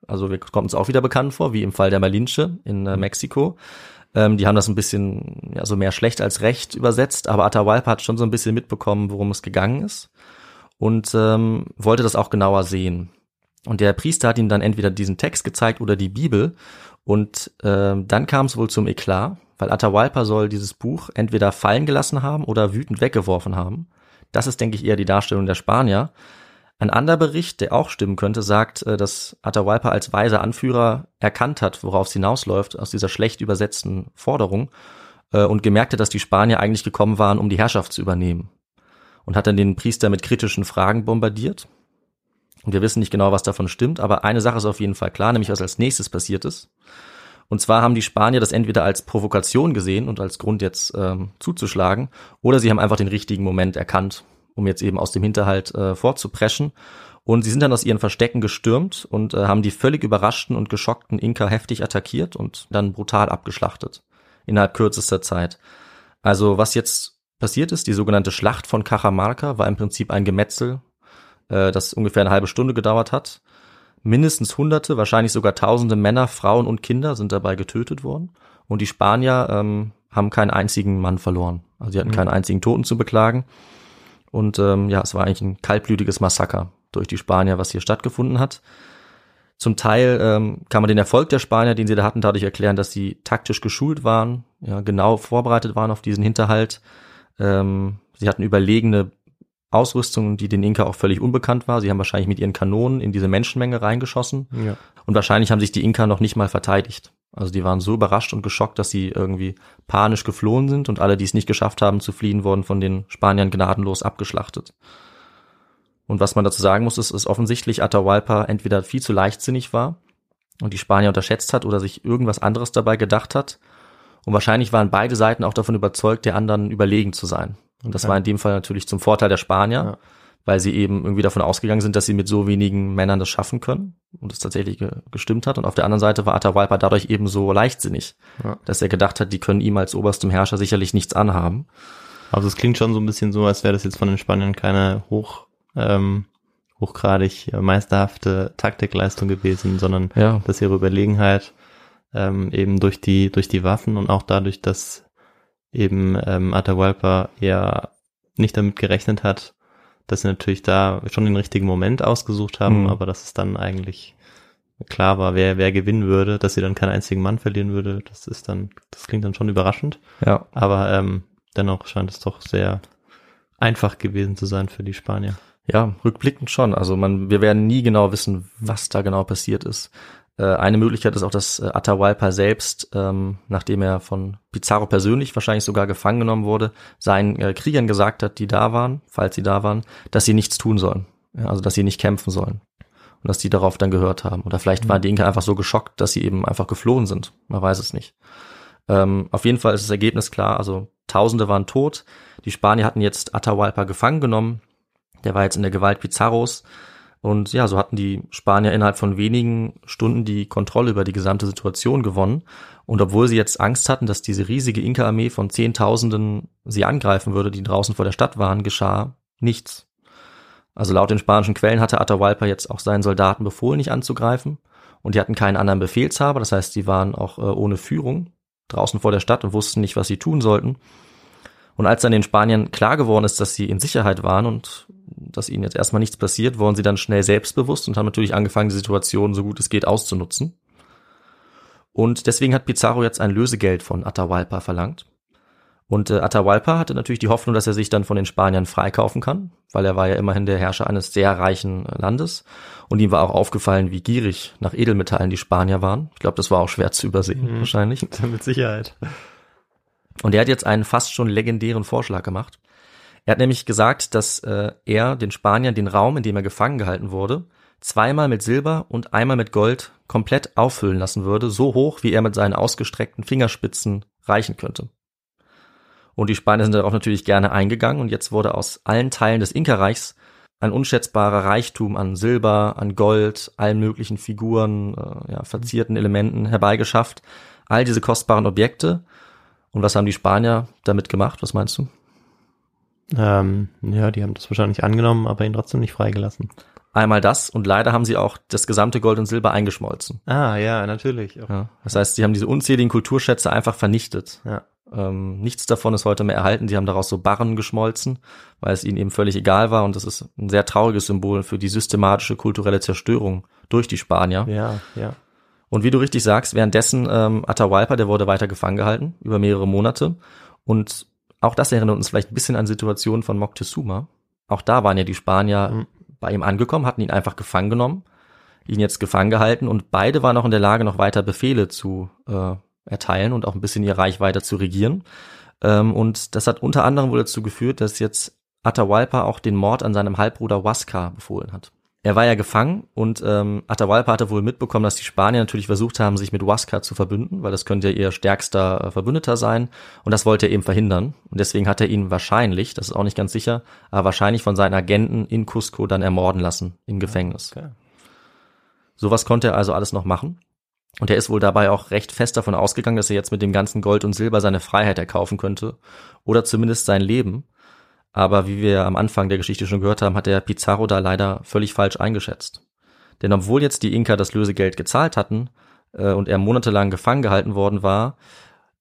Also wir kommen uns auch wieder bekannt vor, wie im Fall der Malinche in äh, Mexiko. Ähm, die haben das ein bisschen, ja, so mehr schlecht als recht übersetzt, aber Atahualpa hat schon so ein bisschen mitbekommen, worum es gegangen ist und ähm, wollte das auch genauer sehen. Und der Priester hat ihm dann entweder diesen Text gezeigt oder die Bibel. Und ähm, dann kam es wohl zum Eklat, weil Atahualpa soll dieses Buch entweder fallen gelassen haben oder wütend weggeworfen haben. Das ist, denke ich, eher die Darstellung der Spanier. Ein anderer Bericht, der auch stimmen könnte, sagt, äh, dass Atahualpa als weiser Anführer erkannt hat, worauf es hinausläuft, aus dieser schlecht übersetzten Forderung äh, und gemerkt hat, dass die Spanier eigentlich gekommen waren, um die Herrschaft zu übernehmen. Und hat dann den Priester mit kritischen Fragen bombardiert. Und wir wissen nicht genau, was davon stimmt, aber eine Sache ist auf jeden Fall klar, nämlich was als nächstes passiert ist. Und zwar haben die Spanier das entweder als Provokation gesehen und als Grund jetzt ähm, zuzuschlagen, oder sie haben einfach den richtigen Moment erkannt, um jetzt eben aus dem Hinterhalt äh, vorzupreschen. Und sie sind dann aus ihren Verstecken gestürmt und äh, haben die völlig überraschten und geschockten Inka heftig attackiert und dann brutal abgeschlachtet. Innerhalb kürzester Zeit. Also was jetzt passiert ist, die sogenannte Schlacht von Cajamarca war im Prinzip ein Gemetzel, äh, das ungefähr eine halbe Stunde gedauert hat. Mindestens hunderte, wahrscheinlich sogar tausende Männer, Frauen und Kinder sind dabei getötet worden. Und die Spanier ähm, haben keinen einzigen Mann verloren. Also sie hatten keinen einzigen Toten zu beklagen. Und ähm, ja, es war eigentlich ein kaltblütiges Massaker durch die Spanier, was hier stattgefunden hat. Zum Teil ähm, kann man den Erfolg der Spanier, den sie da hatten, dadurch erklären, dass sie taktisch geschult waren, ja, genau vorbereitet waren auf diesen Hinterhalt. Ähm, sie hatten überlegene Ausrüstung, die den Inka auch völlig unbekannt war. Sie haben wahrscheinlich mit ihren Kanonen in diese Menschenmenge reingeschossen. Ja. Und wahrscheinlich haben sich die Inka noch nicht mal verteidigt. Also die waren so überrascht und geschockt, dass sie irgendwie panisch geflohen sind und alle, die es nicht geschafft haben zu fliehen, wurden von den Spaniern gnadenlos abgeschlachtet. Und was man dazu sagen muss, ist, ist offensichtlich Atahualpa entweder viel zu leichtsinnig war und die Spanier unterschätzt hat oder sich irgendwas anderes dabei gedacht hat. Und wahrscheinlich waren beide Seiten auch davon überzeugt, der anderen überlegen zu sein. Und das Okay. war in dem Fall natürlich zum Vorteil der Spanier, Ja. weil sie eben irgendwie davon ausgegangen sind, dass sie mit so wenigen Männern das schaffen können und es tatsächlich ge gestimmt hat. Und auf der anderen Seite war Atahualpa dadurch eben so leichtsinnig, Ja. dass er gedacht hat, die können ihm als oberstem Herrscher sicherlich nichts anhaben. Also es klingt schon so ein bisschen so, als wäre das jetzt von den Spaniern keine hoch, ähm, hochgradig meisterhafte Taktikleistung gewesen, sondern Ja. dass ihre Überlegenheit ähm, eben durch die durch die Waffen und auch dadurch, dass eben ähm, Atahualpa eher nicht damit gerechnet hat, dass sie natürlich da schon den richtigen Moment ausgesucht haben, Mhm. aber dass es dann eigentlich klar war, wer wer gewinnen würde, dass sie dann keinen einzigen Mann verlieren würde, das ist dann das klingt dann schon überraschend. Ja. Aber ähm, dennoch scheint es doch sehr einfach gewesen zu sein für die Spanier. Ja, rückblickend schon. Also man, wir werden nie genau wissen, was da genau passiert ist. Äh, eine Möglichkeit ist auch, dass äh, Atahualpa selbst, ähm, nachdem er von Pizarro persönlich wahrscheinlich sogar gefangen genommen wurde, seinen äh, Kriegern gesagt hat, die da waren, falls sie da waren, dass sie nichts tun sollen. Ja, also dass sie nicht kämpfen sollen. Und dass die darauf dann gehört haben. Oder vielleicht waren die Inka einfach so geschockt, dass sie eben einfach geflohen sind. Man weiß es nicht. Ähm, auf jeden Fall ist das Ergebnis klar. Also Tausende waren tot. Die Spanier hatten jetzt Atahualpa gefangen genommen. Der war jetzt in der Gewalt Pizarros. Und ja, so hatten die Spanier innerhalb von wenigen Stunden die Kontrolle über die gesamte Situation gewonnen. Und obwohl sie jetzt Angst hatten, dass diese riesige Inka-Armee von Zehntausenden sie angreifen würde, die draußen vor der Stadt waren, geschah nichts. Also laut den spanischen Quellen hatte Atahualpa jetzt auch seinen Soldaten befohlen, nicht anzugreifen. Und die hatten keinen anderen Befehlshaber, das heißt, die waren auch äh, ohne Führung draußen vor der Stadt und wussten nicht, was sie tun sollten. Und als dann den Spaniern klar geworden ist, dass sie in Sicherheit waren und dass ihnen jetzt erstmal nichts passiert, wurden sie dann schnell selbstbewusst und haben natürlich angefangen, die Situation so gut es geht auszunutzen. Und deswegen hat Pizarro jetzt ein Lösegeld von Atahualpa verlangt. Und äh, Atahualpa hatte natürlich die Hoffnung, dass er sich dann von den Spaniern freikaufen kann, weil er war ja immerhin der Herrscher eines sehr reichen äh, Landes. Und ihm war auch aufgefallen, wie gierig nach Edelmetallen die Spanier waren. Ich glaube, das war auch schwer zu übersehen, Mhm. wahrscheinlich. Mit Sicherheit. Und er hat jetzt einen fast schon legendären Vorschlag gemacht. Er hat nämlich gesagt, dass äh, er den Spaniern den Raum, in dem er gefangen gehalten wurde, zweimal mit Silber und einmal mit Gold komplett auffüllen lassen würde, so hoch, wie er mit seinen ausgestreckten Fingerspitzen reichen könnte. Und die Spanier sind darauf natürlich gerne eingegangen und jetzt wurde aus allen Teilen des Inka-Reichs ein unschätzbarer Reichtum an Silber, an Gold, allen möglichen Figuren, äh, ja, verzierten Elementen herbeigeschafft. All diese kostbaren Objekte. Und was haben die Spanier damit gemacht? Was meinst du? Ähm, ja, die haben das wahrscheinlich angenommen, aber ihn trotzdem nicht freigelassen. Einmal das und leider haben sie auch das gesamte Gold und Silber eingeschmolzen. Ah, ja, natürlich. Ja. Das heißt, sie haben diese unzähligen Kulturschätze einfach vernichtet. Ja. Ähm, nichts davon ist heute mehr erhalten. Sie haben daraus so Barren geschmolzen, weil es ihnen eben völlig egal war. Und das ist ein sehr trauriges Symbol für die systematische kulturelle Zerstörung durch die Spanier. Ja, ja. Und wie du richtig sagst, währenddessen ähm, Atahualpa, der wurde weiter gefangen gehalten, über mehrere Monate. Und auch das erinnert uns vielleicht ein bisschen an Situationen von Moctezuma. Auch da waren ja die Spanier Mhm. bei ihm angekommen, hatten ihn einfach gefangen genommen, ihn jetzt gefangen gehalten und beide waren auch in der Lage, noch weiter Befehle zu äh, erteilen und auch ein bisschen ihr Reich weiter zu regieren. Ähm, und das hat unter anderem wohl dazu geführt, dass jetzt Atahualpa auch den Mord an seinem Halbbruder Huascar befohlen hat. Er war ja gefangen und ähm, Atahualpa hatte wohl mitbekommen, dass die Spanier natürlich versucht haben, sich mit Huascar zu verbünden, weil das könnte ja ihr stärkster äh, Verbündeter sein und das wollte er eben verhindern. Und deswegen hat er ihn wahrscheinlich, das ist auch nicht ganz sicher, aber wahrscheinlich von seinen Agenten in Cusco dann ermorden lassen im Gefängnis. Okay. Sowas konnte er also alles noch machen. Und er ist wohl dabei auch recht fest davon ausgegangen, dass er jetzt mit dem ganzen Gold und Silber seine Freiheit erkaufen könnte oder zumindest sein Leben. Aber wie wir am Anfang der Geschichte schon gehört haben, hat der Pizarro da leider völlig falsch eingeschätzt. Denn obwohl jetzt die Inka das Lösegeld gezahlt hatten äh, und er monatelang gefangen gehalten worden war,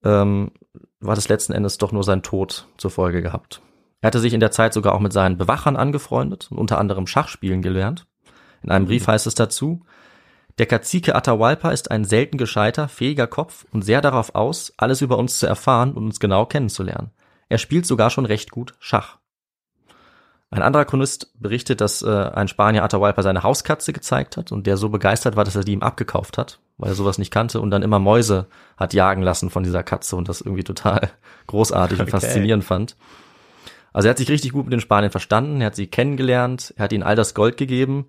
ähm, war das letzten Endes doch nur sein Tod zur Folge gehabt. Er hatte sich in der Zeit sogar auch mit seinen Bewachern angefreundet und unter anderem Schachspielen gelernt. In einem Brief heißt es dazu, der Kazike Atahualpa ist ein selten gescheiter, fähiger Kopf und sehr darauf aus, alles über uns zu erfahren und uns genau kennenzulernen. Er spielt sogar schon recht gut Schach. Ein anderer Chronist berichtet, dass äh, ein Spanier Atahualpa seine Hauskatze gezeigt hat und der so begeistert war, dass er die ihm abgekauft hat, weil er sowas nicht kannte und dann immer Mäuse hat jagen lassen von dieser Katze und das irgendwie total großartig und Okay. faszinierend fand. Also er hat sich richtig gut mit den Spaniern verstanden, er hat sie kennengelernt, er hat ihnen all das Gold gegeben,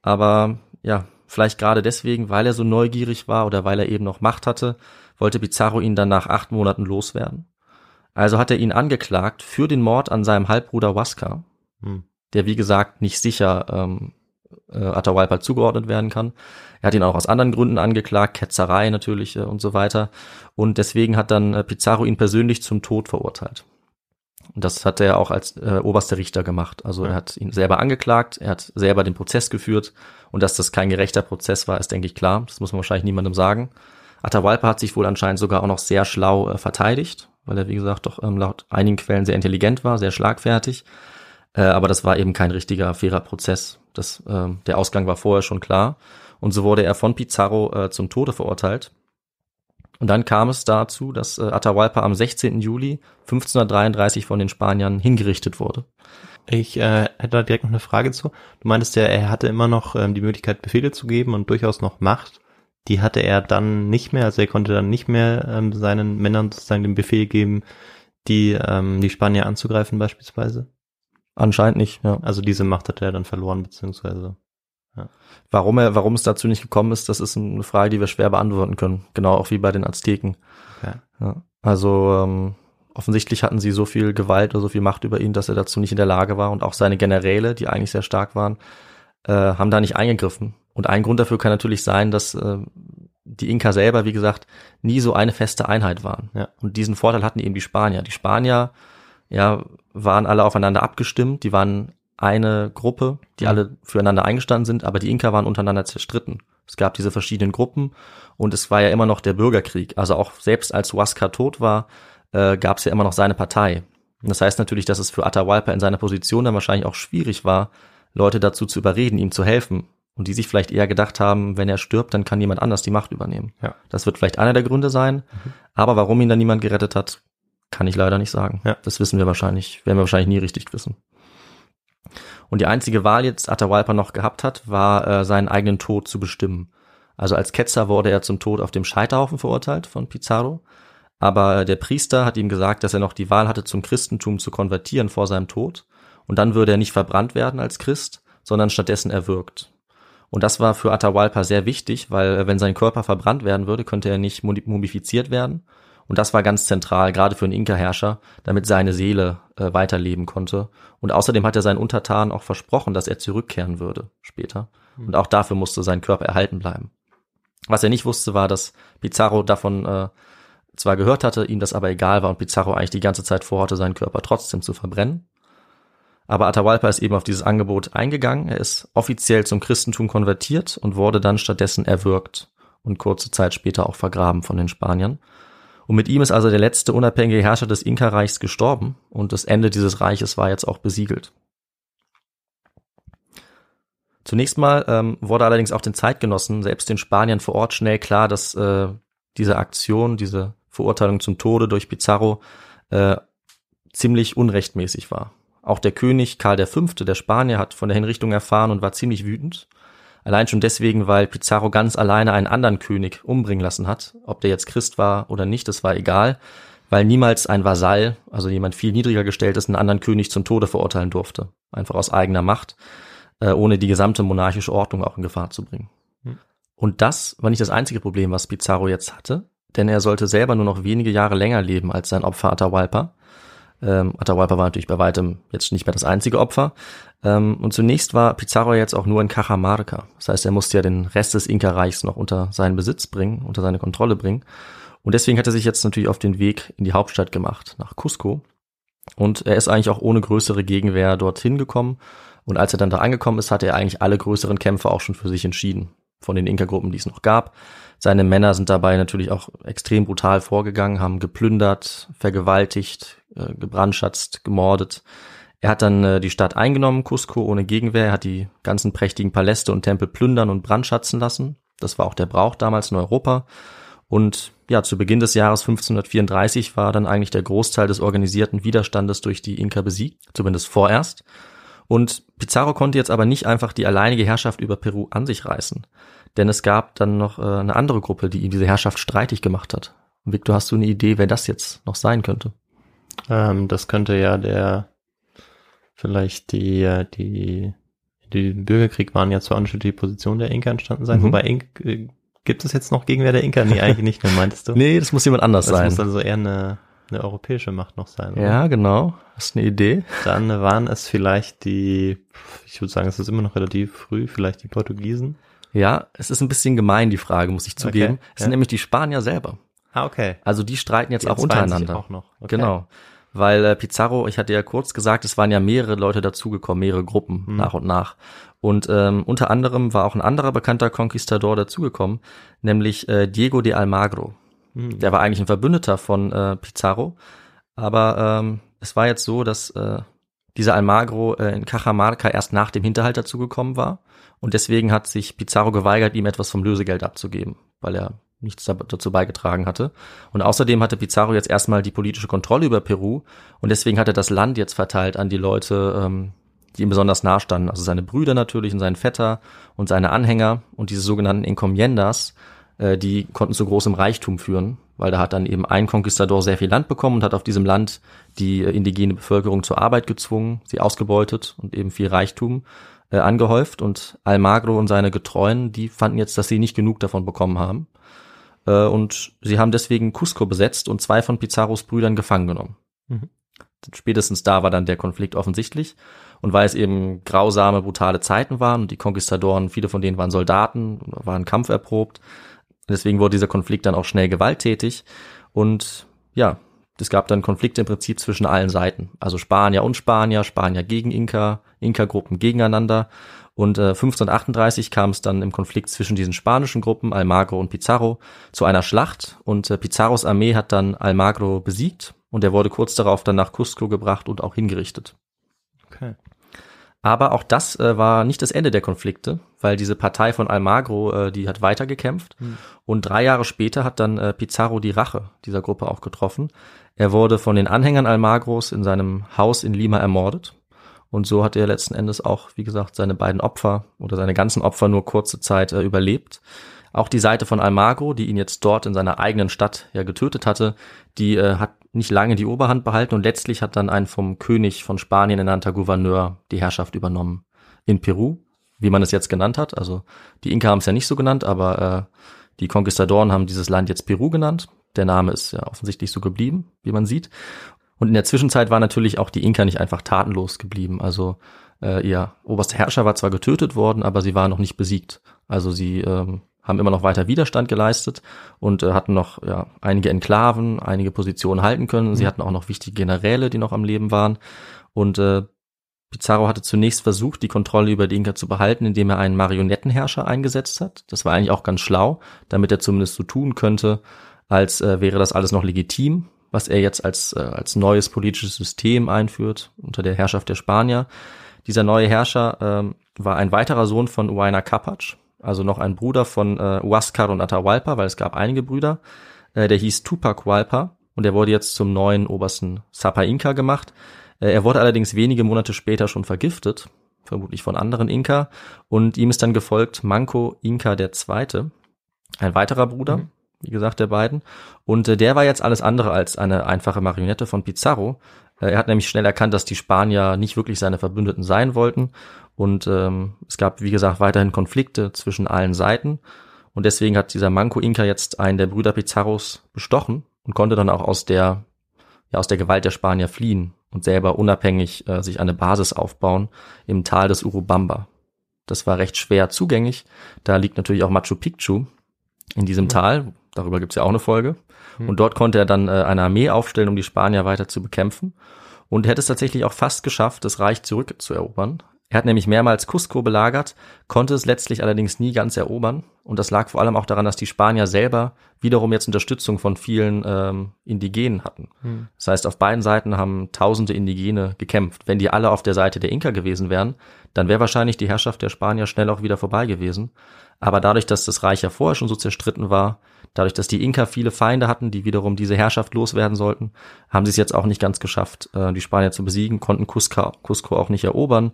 aber ja, vielleicht gerade deswegen, weil er so neugierig war oder weil er eben noch Macht hatte, wollte Pizarro ihn dann nach acht Monaten loswerden. Also hat er ihn angeklagt für den Mord an seinem Halbbruder Huascar, Hm. der wie gesagt nicht sicher ähm, äh, Atahualpa zugeordnet werden kann. Er hat ihn auch aus anderen Gründen angeklagt, Ketzerei natürlich äh, und so weiter. Und deswegen hat dann äh, Pizarro ihn persönlich zum Tod verurteilt. Und das hat er auch als äh, oberster Richter gemacht. Also er hat ihn selber angeklagt, er hat selber den Prozess geführt und dass das kein gerechter Prozess war, ist denke ich klar. Das muss man wahrscheinlich niemandem sagen. Atahualpa hat sich wohl anscheinend sogar auch noch sehr schlau äh, verteidigt, weil er wie gesagt doch ähm, laut einigen Quellen sehr intelligent war, sehr schlagfertig. Äh, aber das war eben kein richtiger fairer Prozess. Das, ähm, der Ausgang war vorher schon klar. Und so wurde er von Pizarro äh, zum Tode verurteilt. Und dann kam es dazu, dass äh, Atahualpa am 16. Juli 1533 von den Spaniern hingerichtet wurde. Ich äh, hätte da direkt noch eine Frage zu. Du meintest ja, er hatte immer noch ähm, die Möglichkeit, Befehle zu geben und durchaus noch Macht. Die hatte er dann nicht mehr, also er konnte dann nicht mehr ähm, seinen Männern sozusagen den Befehl geben, die, ähm, die Spanier anzugreifen beispielsweise. Anscheinend nicht, ja. Also diese Macht hat er dann verloren, beziehungsweise. Warum er, warum es dazu nicht gekommen ist, das ist eine Frage, die wir schwer beantworten können. Genau auch wie bei den Azteken. Okay. Ja. Also ähm, offensichtlich hatten sie so viel Gewalt oder so viel Macht über ihn, dass er dazu nicht in der Lage war. Und auch seine Generäle, die eigentlich sehr stark waren, äh, haben da nicht eingegriffen. Und ein Grund dafür kann natürlich sein, dass äh, die Inka selber, wie gesagt, nie so eine feste Einheit waren. Ja. Und diesen Vorteil hatten eben die Spanier. Die Spanier, ja, waren alle aufeinander abgestimmt. Die waren eine Gruppe, die Mhm. alle füreinander eingestanden sind, aber die Inka waren untereinander zerstritten. Es gab diese verschiedenen Gruppen und es war ja immer noch der Bürgerkrieg. Also auch selbst als Huascar tot war, äh, gab es ja immer noch seine Partei. Und das heißt natürlich, dass es für Atahualpa in seiner Position dann wahrscheinlich auch schwierig war, Leute dazu zu überreden, ihm zu helfen. Und die sich vielleicht eher gedacht haben, wenn er stirbt, dann kann jemand anders die Macht übernehmen. Ja. Das wird vielleicht einer der Gründe sein. Aber warum ihn dann niemand gerettet hat, Kann ich leider nicht sagen. Ja. Das wissen wir wahrscheinlich, werden wir wahrscheinlich nie richtig wissen. Und die einzige Wahl jetzt Atahualpa noch gehabt hat, war äh, seinen eigenen Tod zu bestimmen. Also als Ketzer wurde er zum Tod auf dem Scheiterhaufen verurteilt von Pizarro. Aber der Priester hat ihm gesagt, dass er noch die Wahl hatte, zum Christentum zu konvertieren vor seinem Tod. Und dann würde er nicht verbrannt werden als Christ, sondern stattdessen erwürgt. Und das war für Atahualpa sehr wichtig, weil äh, wenn sein Körper verbrannt werden würde, könnte er nicht mumifiziert werden. Und das war ganz zentral, gerade für einen Inka-Herrscher, damit seine Seele äh, weiterleben konnte. Und außerdem hat er seinen Untertanen auch versprochen, dass er zurückkehren würde später. Und auch dafür musste sein Körper erhalten bleiben. Was er nicht wusste, war, dass Pizarro davon äh, zwar gehört hatte, ihm das aber egal war und Pizarro eigentlich die ganze Zeit vorhatte, seinen Körper trotzdem zu verbrennen. Aber Atahualpa ist eben auf dieses Angebot eingegangen. Er ist offiziell zum Christentum konvertiert und wurde dann stattdessen erwürgt und kurze Zeit später auch vergraben von den Spaniern. Und mit ihm ist also der letzte unabhängige Herrscher des Inka-Reichs gestorben und das Ende dieses Reiches war jetzt auch besiegelt. Zunächst mal ähm, wurde allerdings auch den Zeitgenossen, selbst den Spaniern vor Ort, schnell klar, dass äh, diese Aktion, diese Verurteilung zum Tode durch Pizarro äh, ziemlich unrechtmäßig war. Auch der König Karl V., der Spanier, hat von der Hinrichtung erfahren und war ziemlich wütend. Allein schon deswegen, weil Pizarro ganz alleine einen anderen König umbringen lassen hat. Ob der jetzt Christ war oder nicht, das war egal, weil niemals ein Vasall, also jemand viel niedriger gestellt ist, einen anderen König zum Tode verurteilen durfte. Einfach aus eigener Macht, äh, ohne die gesamte monarchische Ordnung auch in Gefahr zu bringen. Hm. Und das war nicht das einzige Problem, was Pizarro jetzt hatte, denn er sollte selber nur noch wenige Jahre länger leben als sein Opfer Atahualpa. Ähm, Atahualpa war natürlich bei weitem jetzt nicht mehr das einzige Opfer. Ähm, und zunächst war Pizarro jetzt auch nur in Cajamarca. Das heißt, er musste ja den Rest des Inka-Reichs noch unter seinen Besitz bringen, unter seine Kontrolle bringen. Und deswegen hat er sich jetzt natürlich auf den Weg in die Hauptstadt gemacht, nach Cusco. Und er ist eigentlich auch ohne größere Gegenwehr dorthin gekommen. Und als er dann da angekommen ist, hatte er eigentlich alle größeren Kämpfe auch schon für sich entschieden. Von den Inka-Gruppen, die es noch gab. Seine Männer sind dabei natürlich auch extrem brutal vorgegangen, haben geplündert, vergewaltigt, äh, gebrandschatzt, gemordet. Er hat dann äh, die Stadt eingenommen, Cusco, ohne Gegenwehr. Er hat die ganzen prächtigen Paläste und Tempel plündern und brandschatzen lassen. Das war auch der Brauch damals in Europa. Und ja, zu Beginn des Jahres 1534 war dann eigentlich der Großteil des organisierten Widerstandes durch die Inka besiegt, zumindest vorerst. Und Pizarro konnte jetzt aber nicht einfach die alleinige Herrschaft über Peru an sich reißen. Denn es gab dann noch äh, eine andere Gruppe, die ihm diese Herrschaft streitig gemacht hat. Victor, hast du eine Idee, wer das jetzt noch sein könnte? Ähm, das könnte ja der, vielleicht die, äh, die, die Bürgerkrieg waren ja zwar anscheinend die Position der Inka entstanden sein, Mhm. wobei Ink, äh, gibt es jetzt noch Gegenwehr der Inka? Nee, eigentlich nicht mehr, meintest du? Nee, das muss jemand anders das sein. muss also eher eine, eine europäische Macht noch sein. oder? ja, genau. Hast du eine Idee? Dann waren es vielleicht die, ich würde sagen, es ist immer noch relativ früh, vielleicht die Portugiesen. Ja, es ist ein bisschen gemein, die Frage, muss ich zugeben. Okay, Es sind ja. nämlich die Spanier selber. Ah, okay. Also die streiten jetzt Die auch untereinander. Auch noch. Okay. Genau. Weil äh, Pizarro, ich hatte ja kurz gesagt, es waren ja mehrere Leute dazugekommen, mehrere Gruppen Mhm. nach und nach. Und ähm, unter anderem war auch ein anderer bekannter Conquistador dazugekommen, nämlich äh, Diego de Almagro. Hm. Der war eigentlich ein Verbündeter von äh, Pizarro, aber ähm, es war jetzt so, dass äh, dieser Almagro äh, in Cajamarca erst nach dem Hinterhalt dazugekommen war und deswegen hat sich Pizarro geweigert, ihm etwas vom Lösegeld abzugeben, weil er nichts dazu beigetragen hatte. Und außerdem hatte Pizarro jetzt erstmal die politische Kontrolle über Peru und deswegen hat er das Land jetzt verteilt an die Leute, ähm, die ihm besonders nahe standen. Also seine Brüder natürlich und seinen Vetter und seine Anhänger und diese sogenannten Encomiendas, äh, die konnten zu großem Reichtum führen, weil da hat dann eben ein Konquistador sehr viel Land bekommen und hat auf diesem Land die äh, indigene Bevölkerung zur Arbeit gezwungen, sie ausgebeutet und eben viel Reichtum äh, angehäuft. Und Almagro und seine Getreuen, die fanden jetzt, dass sie nicht genug davon bekommen haben. Äh, und sie haben deswegen Cusco besetzt und zwei von Pizarros Brüdern gefangen genommen. Mhm. Spätestens da war dann der Konflikt offensichtlich. Und weil es eben grausame, brutale Zeiten waren und die Konquistadoren, viele von denen waren Soldaten, waren kampferprobt, deswegen wurde dieser Konflikt dann auch schnell gewalttätig. Und ja, es gab dann Konflikte im Prinzip zwischen allen Seiten. Also Spanier und Spanier, Spanier gegen Inka, Inka-Gruppen gegeneinander. Und äh, 1538 kam es dann im Konflikt zwischen diesen spanischen Gruppen, Almagro und Pizarro, zu einer Schlacht. Und äh, Pizarros Armee hat dann Almagro besiegt und er wurde kurz darauf dann nach Cusco gebracht und auch hingerichtet. Okay. Aber auch das äh, war nicht das Ende der Konflikte, weil diese Partei von Almagro, äh, die hat weitergekämpft. Mhm. Und drei Jahre später hat dann äh, Pizarro die Rache dieser Gruppe auch getroffen. Er wurde von den Anhängern Almagros in seinem Haus in Lima ermordet. Und so hat er letzten Endes auch, wie gesagt, seine beiden Opfer oder seine ganzen Opfer nur kurze Zeit äh, überlebt. Auch die Seite von Almagro, die ihn jetzt dort in seiner eigenen Stadt ja getötet hatte, die äh, hat nicht lange die Oberhand behalten und letztlich hat dann ein vom König von Spanien ernannter Gouverneur die Herrschaft übernommen in Peru, wie man es jetzt genannt hat. Also die Inka haben es ja nicht so genannt, aber äh, die Konquistadoren haben dieses Land jetzt Peru genannt. Der Name ist ja offensichtlich so geblieben, wie man sieht. Und in der Zwischenzeit war natürlich auch die Inka nicht einfach tatenlos geblieben. Also äh, ihr oberster Herrscher war zwar getötet worden, aber sie war noch nicht besiegt. Also sie ähm, haben immer noch weiter Widerstand geleistet und äh, hatten noch ja, einige Enklaven, einige Positionen halten können. Mhm. Sie hatten auch noch wichtige Generäle, die noch am Leben waren. Und äh, Pizarro hatte zunächst versucht, die Kontrolle über die Inka zu behalten, indem er einen Marionettenherrscher eingesetzt hat. Das war eigentlich auch ganz schlau, damit er zumindest so tun könnte, als äh, wäre das alles noch legitim, was er jetzt als, äh, als neues politisches System einführt unter der Herrschaft der Spanier. Dieser neue Herrscher ähm, war ein weiterer Sohn von Huayna Capac, also noch ein Bruder von äh, Huascar und Atahualpa, weil es gab einige Brüder. Äh, der hieß Tupac Hualpa und der wurde jetzt zum neuen obersten Sapa Inka gemacht. Äh, er wurde allerdings wenige Monate später schon vergiftet, vermutlich von anderen Inka, und ihm ist dann gefolgt Manco Inka der Zweite, ein weiterer Bruder. Mhm wie gesagt, der beiden. Und äh, der war jetzt alles andere als eine einfache Marionette von Pizarro. Äh, er hat nämlich schnell erkannt, dass die Spanier nicht wirklich seine Verbündeten sein wollten. Und ähm, es gab, wie gesagt, weiterhin Konflikte zwischen allen Seiten. Und deswegen hat dieser Manco Inca jetzt einen der Brüder Pizarros bestochen und konnte dann auch aus der, ja, aus der Gewalt der Spanier fliehen und selber unabhängig äh, sich eine Basis aufbauen im Tal des Urubamba. Das war recht schwer zugänglich. Da liegt natürlich auch Machu Picchu in diesem Tal, Darüber gibt's ja auch eine Folge. Hm. Und dort konnte er dann äh, eine Armee aufstellen, um die Spanier weiter zu bekämpfen. Und er hätte es tatsächlich auch fast geschafft, das Reich zurückzuerobern. Er hat nämlich mehrmals Cusco belagert, konnte es letztlich allerdings nie ganz erobern. Und das lag vor allem auch daran, dass die Spanier selber wiederum jetzt Unterstützung von vielen ähm, Indigenen hatten. Hm. Das heißt, auf beiden Seiten haben tausende Indigene gekämpft. Wenn die alle auf der Seite der Inka gewesen wären, dann wäre wahrscheinlich die Herrschaft der Spanier schnell auch wieder vorbei gewesen. Aber dadurch, dass das Reich ja vorher schon so zerstritten war, Dadurch, dass die Inka viele Feinde hatten, die wiederum diese Herrschaft loswerden sollten, haben sie es jetzt auch nicht ganz geschafft, äh, die Spanier zu besiegen, konnten Cusco, Cusco auch nicht erobern.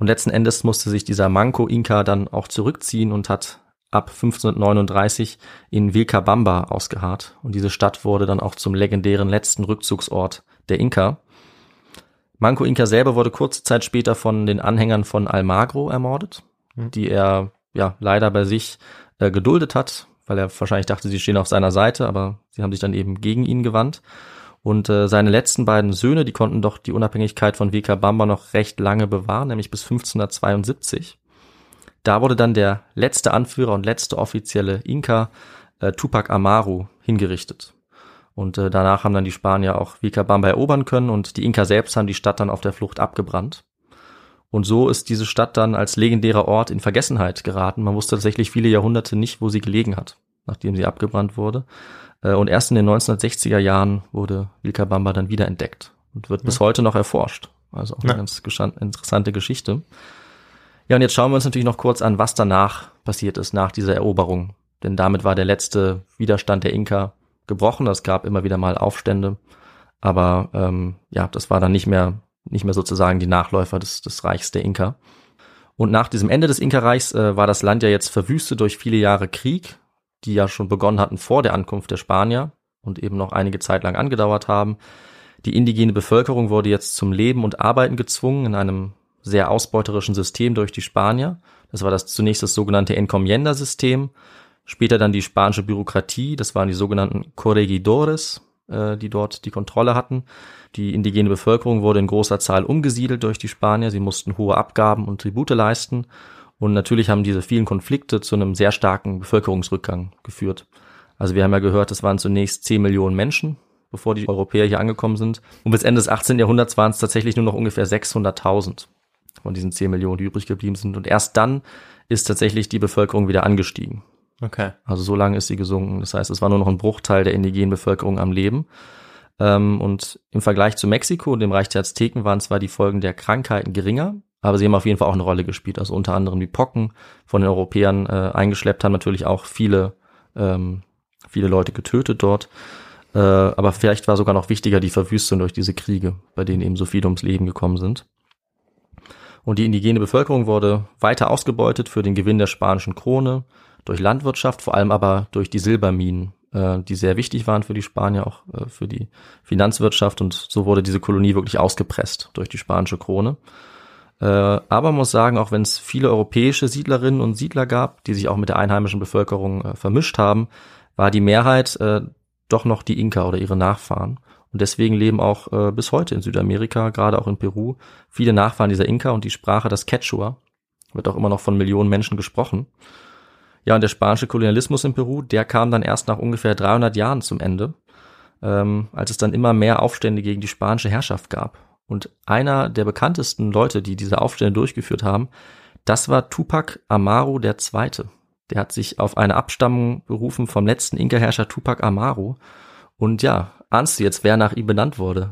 Und letzten Endes musste sich dieser Manco-Inka dann auch zurückziehen und hat ab 1539 in Vilcabamba ausgeharrt. Und diese Stadt wurde dann auch zum legendären letzten Rückzugsort der Inka. Manco Inka selber wurde kurze Zeit später von den Anhängern von Almagro ermordet, mhm. die er ja leider bei sich äh, geduldet hat, weil er wahrscheinlich dachte, sie stehen auf seiner Seite, aber sie haben sich dann eben gegen ihn gewandt. Und äh, seine letzten beiden Söhne, die konnten doch die Unabhängigkeit von Bamba noch recht lange bewahren, nämlich bis 1572. Da wurde dann der letzte Anführer und letzte offizielle Inka, äh, Tupac Amaru, hingerichtet. Und äh, danach haben dann die Spanier auch Bamba erobern können und die Inka selbst haben die Stadt dann auf der Flucht abgebrannt. Und so ist diese Stadt dann als legendärer Ort in Vergessenheit geraten. Man wusste tatsächlich viele Jahrhunderte nicht, wo sie gelegen hat, nachdem sie abgebrannt wurde. Äh, und erst in den 1960er Jahren wurde Vilcabamba dann wieder entdeckt und wird ja. bis heute noch erforscht. Also auch eine ja. ganz interessante Geschichte. Ja, und jetzt schauen wir uns natürlich noch kurz an, was danach passiert ist, nach dieser Eroberung. Denn damit war der letzte Widerstand der Inka gebrochen. Es gab immer wieder mal Aufstände. Aber ähm, ja, das war dann nicht mehr nicht mehr sozusagen die Nachläufer des, des Reichs der Inka. Und nach diesem Ende des Inka-Reichs äh, war das Land ja jetzt verwüstet durch viele Jahre Krieg, die ja schon begonnen hatten vor der Ankunft der Spanier und eben noch einige Zeit lang angedauert haben. Die indigene Bevölkerung wurde jetzt zum Leben und Arbeiten gezwungen in einem sehr ausbeuterischen System durch die Spanier. Das war das zunächst das sogenannte Encomienda-System, später dann die spanische Bürokratie, das waren die sogenannten Corregidores, äh, die dort die Kontrolle hatten. Die indigene Bevölkerung wurde in großer Zahl umgesiedelt durch die Spanier. Sie mussten hohe Abgaben und Tribute leisten. Und natürlich haben diese vielen Konflikte zu einem sehr starken Bevölkerungsrückgang geführt. Also wir haben ja gehört, es waren zunächst 10 Millionen Menschen, bevor die Europäer hier angekommen sind. Und bis Ende des 18. Jahrhunderts waren es tatsächlich nur noch ungefähr 600.000 von diesen 10 Millionen, die übrig geblieben sind. Und erst dann ist tatsächlich die Bevölkerung wieder angestiegen. Okay. Also so lange ist sie gesunken. Das heißt, es war nur noch ein Bruchteil der indigenen Bevölkerung am Leben. Ähm, und im Vergleich zu Mexiko und dem Reich der Azteken waren zwar die Folgen der Krankheiten geringer, aber sie haben auf jeden Fall auch eine Rolle gespielt. Also unter anderem die Pocken von den Europäern äh, eingeschleppt haben natürlich auch viele, ähm, viele Leute getötet dort. Äh, aber vielleicht war sogar noch wichtiger die Verwüstung durch diese Kriege, bei denen eben so viele ums Leben gekommen sind. Und die indigene Bevölkerung wurde weiter ausgebeutet für den Gewinn der spanischen Krone, durch Landwirtschaft, vor allem aber durch die Silberminen, äh, die sehr wichtig waren für die Spanier, auch äh, für die Finanzwirtschaft. Und so wurde diese Kolonie wirklich ausgepresst durch die spanische Krone. Äh, aber man muss sagen, auch wenn es viele europäische Siedlerinnen und Siedler gab, die sich auch mit der einheimischen Bevölkerung äh, vermischt haben, war die Mehrheit äh, doch noch die Inka oder ihre Nachfahren. Und deswegen leben auch äh, bis heute in Südamerika, gerade auch in Peru, viele Nachfahren dieser Inka und die Sprache, das Quechua, wird auch immer noch von Millionen Menschen gesprochen. Ja, und der spanische Kolonialismus in Peru, der kam dann erst nach ungefähr 300 Jahren zum Ende, ähm, als es dann immer mehr Aufstände gegen die spanische Herrschaft gab. Und einer der bekanntesten Leute, die diese Aufstände durchgeführt haben, das war Tupac Amaru II. Der hat sich auf eine Abstammung berufen vom letzten Inka-Herrscher Tupac Amaru. Und ja, ahnst du jetzt, wer nach ihm benannt wurde?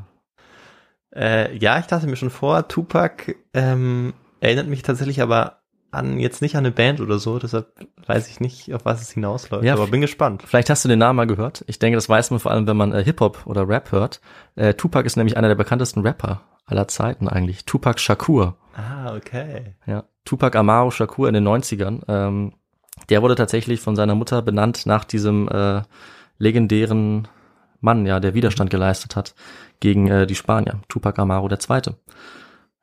Äh, ja, ich dachte mir schon vor, Tupac ähm, erinnert mich tatsächlich aber an jetzt nicht an eine Band oder so, deshalb weiß ich nicht, auf was es hinausläuft, Ja, aber bin gespannt. Vielleicht hast du den Namen mal gehört. Ich denke, das weiß man vor allem, wenn man äh, Hip-Hop oder Rap hört. Äh, Tupac ist nämlich einer der bekanntesten Rapper aller Zeiten eigentlich. Tupac Shakur. Ah, okay. Ja. Tupac Amaru Shakur in den 90ern. Ähm, der wurde tatsächlich von seiner Mutter benannt nach diesem äh, legendären Mann, ja, der Widerstand geleistet hat gegen äh, die Spanier. Tupac Amaru II.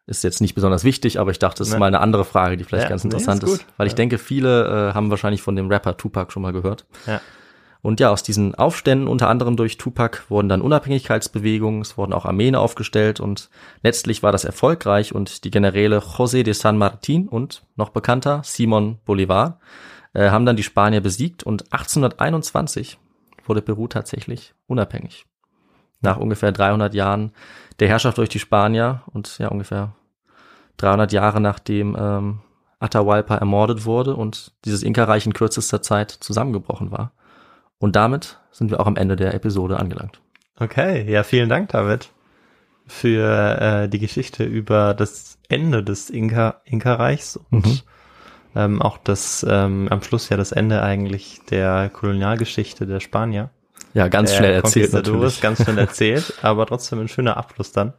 Ist jetzt nicht besonders wichtig, aber ich dachte, das ist Ne. mal eine andere Frage, die vielleicht Ja, ganz nee, interessant ist ist. gut. Weil ich Ja. denke, viele äh, haben wahrscheinlich von dem Rapper Tupac schon mal gehört. Ja. Und ja, aus diesen Aufständen, unter anderem durch Tupac, wurden dann Unabhängigkeitsbewegungen, es wurden auch Armeen aufgestellt und letztlich war das erfolgreich und die Generäle José de San Martín und noch bekannter Simón Bolívar äh, haben dann die Spanier besiegt und 1821 wurde Peru tatsächlich unabhängig. Nach ungefähr 300 Jahren der Herrschaft durch die Spanier und ja ungefähr 300 Jahre nachdem ähm, Atahualpa ermordet wurde und dieses Inka-Reich in kürzester Zeit zusammengebrochen war. Und damit sind wir auch am Ende der Episode angelangt. Okay, ja, vielen Dank, David, für äh, die Geschichte über das Ende des Inka- Inka-Reichs und Mhm. ähm, auch das ähm, am Schluss ja das Ende eigentlich der Kolonialgeschichte der Spanier. Ja, ganz der schnell erzählt natürlich. Ganz schnell erzählt, aber trotzdem ein schöner Abschluss dann,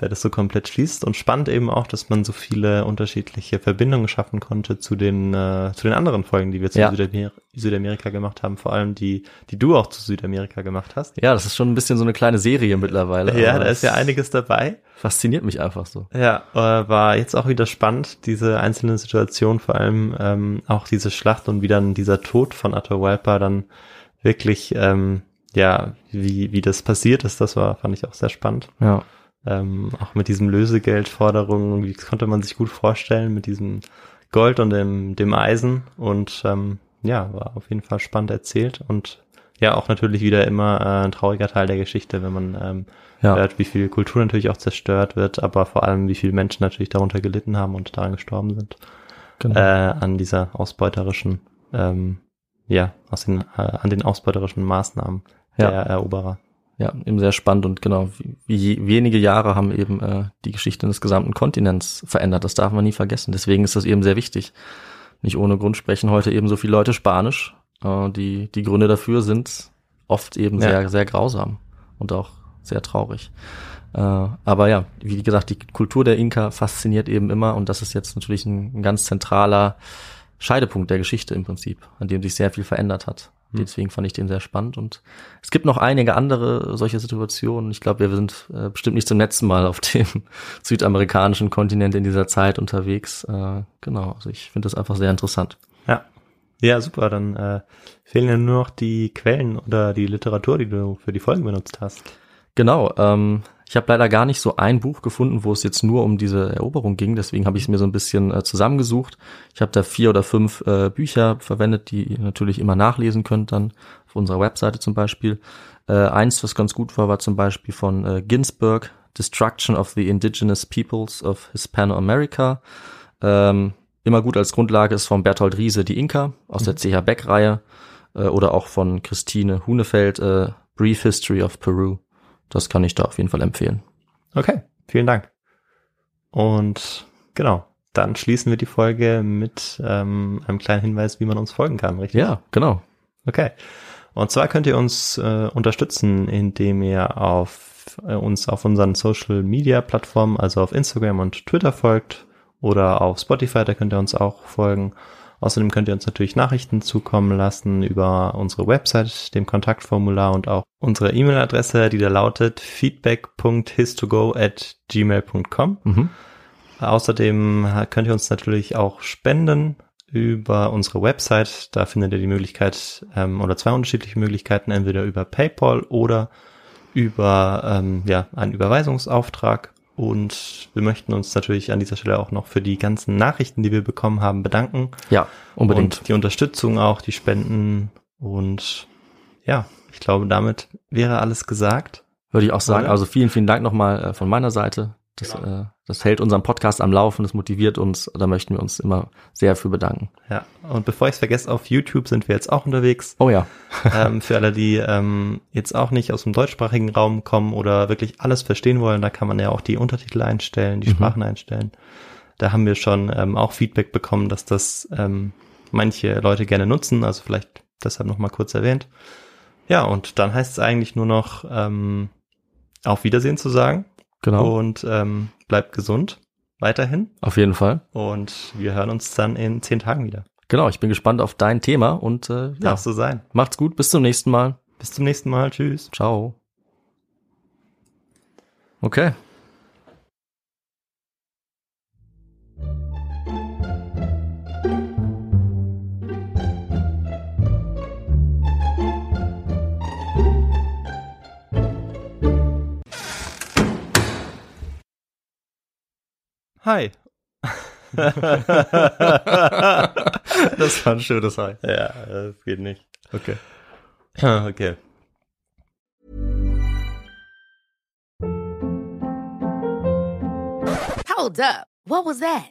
der das so komplett schließt und spannend eben auch, dass man so viele unterschiedliche Verbindungen schaffen konnte zu den äh, zu den anderen Folgen, die wir zu Ja. Südamer Südamerika gemacht haben, vor allem die die du auch zu Südamerika gemacht hast. Ja, das ist schon ein bisschen so eine kleine Serie mittlerweile. Ja, da ist ja es einiges dabei. Fasziniert mich einfach so. Ja, äh, war jetzt auch wieder spannend, diese einzelnen Situationen, vor allem ähm, auch diese Schlacht und wie dann dieser Tod von Atahualpa dann wirklich, ähm, ja, wie, wie das passiert ist, das war, fand ich auch sehr spannend. Ja. Ähm, auch mit diesem Lösegeldforderungen, wie das konnte man sich gut vorstellen, mit diesem Gold und dem, dem Eisen und ähm, ja, war auf jeden Fall spannend erzählt und ja, auch natürlich wieder immer äh, ein trauriger Teil der Geschichte, wenn man ähm, Ja. hört, wie viel Kultur natürlich auch zerstört wird, aber vor allem, wie viele Menschen natürlich darunter gelitten haben und daran gestorben sind, Genau. äh, an dieser ausbeuterischen, ähm, ja, aus den, äh, an den ausbeuterischen Maßnahmen Ja. der Eroberer. Ja, eben sehr spannend und genau, wie, wenige Jahre haben eben äh, die Geschichte des gesamten Kontinents verändert. Das darf man nie vergessen. Deswegen ist das eben sehr wichtig. Nicht ohne Grund sprechen heute eben so viele Leute Spanisch. Äh, die, die Gründe dafür sind oft eben Ja. sehr, sehr grausam und auch sehr traurig. Äh, aber ja, wie gesagt, die Kultur der Inka fasziniert eben immer und das ist jetzt natürlich ein, ein ganz zentraler Scheidepunkt der Geschichte im Prinzip, an dem sich sehr viel verändert hat. Deswegen fand ich den sehr spannend und es gibt noch einige andere solche Situationen. Ich glaube, wir sind äh, bestimmt nicht zum letzten Mal auf dem südamerikanischen Kontinent in dieser Zeit unterwegs. Äh, genau, also ich finde das einfach sehr interessant. Ja. Ja, super. Dann äh, fehlen ja nur noch die Quellen oder die Literatur, die du für die Folgen benutzt hast. Genau, ähm, ich habe leider gar nicht so ein Buch gefunden, wo es jetzt nur um diese Eroberung ging. Deswegen habe ich es mir so ein bisschen äh, zusammengesucht. Ich habe da vier oder fünf äh, Bücher verwendet, die ihr natürlich immer nachlesen könnt dann auf unserer Webseite zum Beispiel. Äh, eins, was ganz gut war, war zum Beispiel von äh, Ginsberg, Destruction of the Indigenous Peoples of Hispanoamerica. Ähm, immer gut als Grundlage ist von Bertolt Riese die Inka aus der CH Beck-Reihe äh, oder auch von Christine Hunefeld äh, Brief History of Peru. Das kann ich da auf jeden Fall empfehlen. Okay, vielen Dank. Und Genau. Dann schließen wir die Folge mit ähm, einem kleinen Hinweis, wie man uns folgen kann, richtig? Ja, genau. Okay. Und zwar könnt ihr uns äh, unterstützen, indem ihr auf äh, uns auf unseren Social Media Plattformen, also auf Instagram und Twitter folgt oder auf Spotify, da könnt ihr uns auch folgen. Außerdem könnt ihr uns natürlich Nachrichten zukommen lassen über unsere Website, dem Kontaktformular und auch unsere E-Mail-Adresse, die da lautet feedback.histogo at gmail.com. Mhm. Außerdem könnt ihr uns natürlich auch spenden über unsere Website. Da findet ihr die Möglichkeit ähm, oder zwei unterschiedliche Möglichkeiten, entweder über PayPal oder über ähm, ja, einen Überweisungsauftrag. Und wir möchten uns natürlich an dieser Stelle auch noch für die ganzen Nachrichten, die wir bekommen haben, bedanken. Ja, unbedingt. Und die Unterstützung auch, die Spenden. Und ja, ich glaube, damit wäre alles gesagt. Würde ich auch sagen. Oder? Also vielen, vielen Dank nochmal äh, von meiner Seite. Das, Genau. äh, das hält unseren Podcast am Laufen, das motiviert uns. Da möchten wir uns immer sehr für bedanken. Ja, und bevor ich es vergesse, auf YouTube sind wir jetzt auch unterwegs. Oh ja. ähm, für alle, die ähm, jetzt auch nicht aus dem deutschsprachigen Raum kommen oder wirklich alles verstehen wollen, da kann man ja auch die Untertitel einstellen, die Mhm. Sprachen einstellen. Da haben wir schon ähm, auch Feedback bekommen, dass das ähm, manche Leute gerne nutzen, also vielleicht deshalb nochmal kurz erwähnt. Ja, und dann heißt es eigentlich nur noch ähm, auf Wiedersehen zu sagen Genau. und ähm, bleibt gesund weiterhin Auf jeden Fall. und wir hören uns dann in zehn Tagen wieder. Genau, ich bin gespannt auf dein Thema und äh, ja, Darf so sein. macht's gut, bis zum nächsten Mal. Bis zum nächsten Mal. Tschüss. Ciao. Okay. Hi. Das war ein schönes Hi. Ja, das geht nicht. Okay. Ah, okay. Hold up. What was that?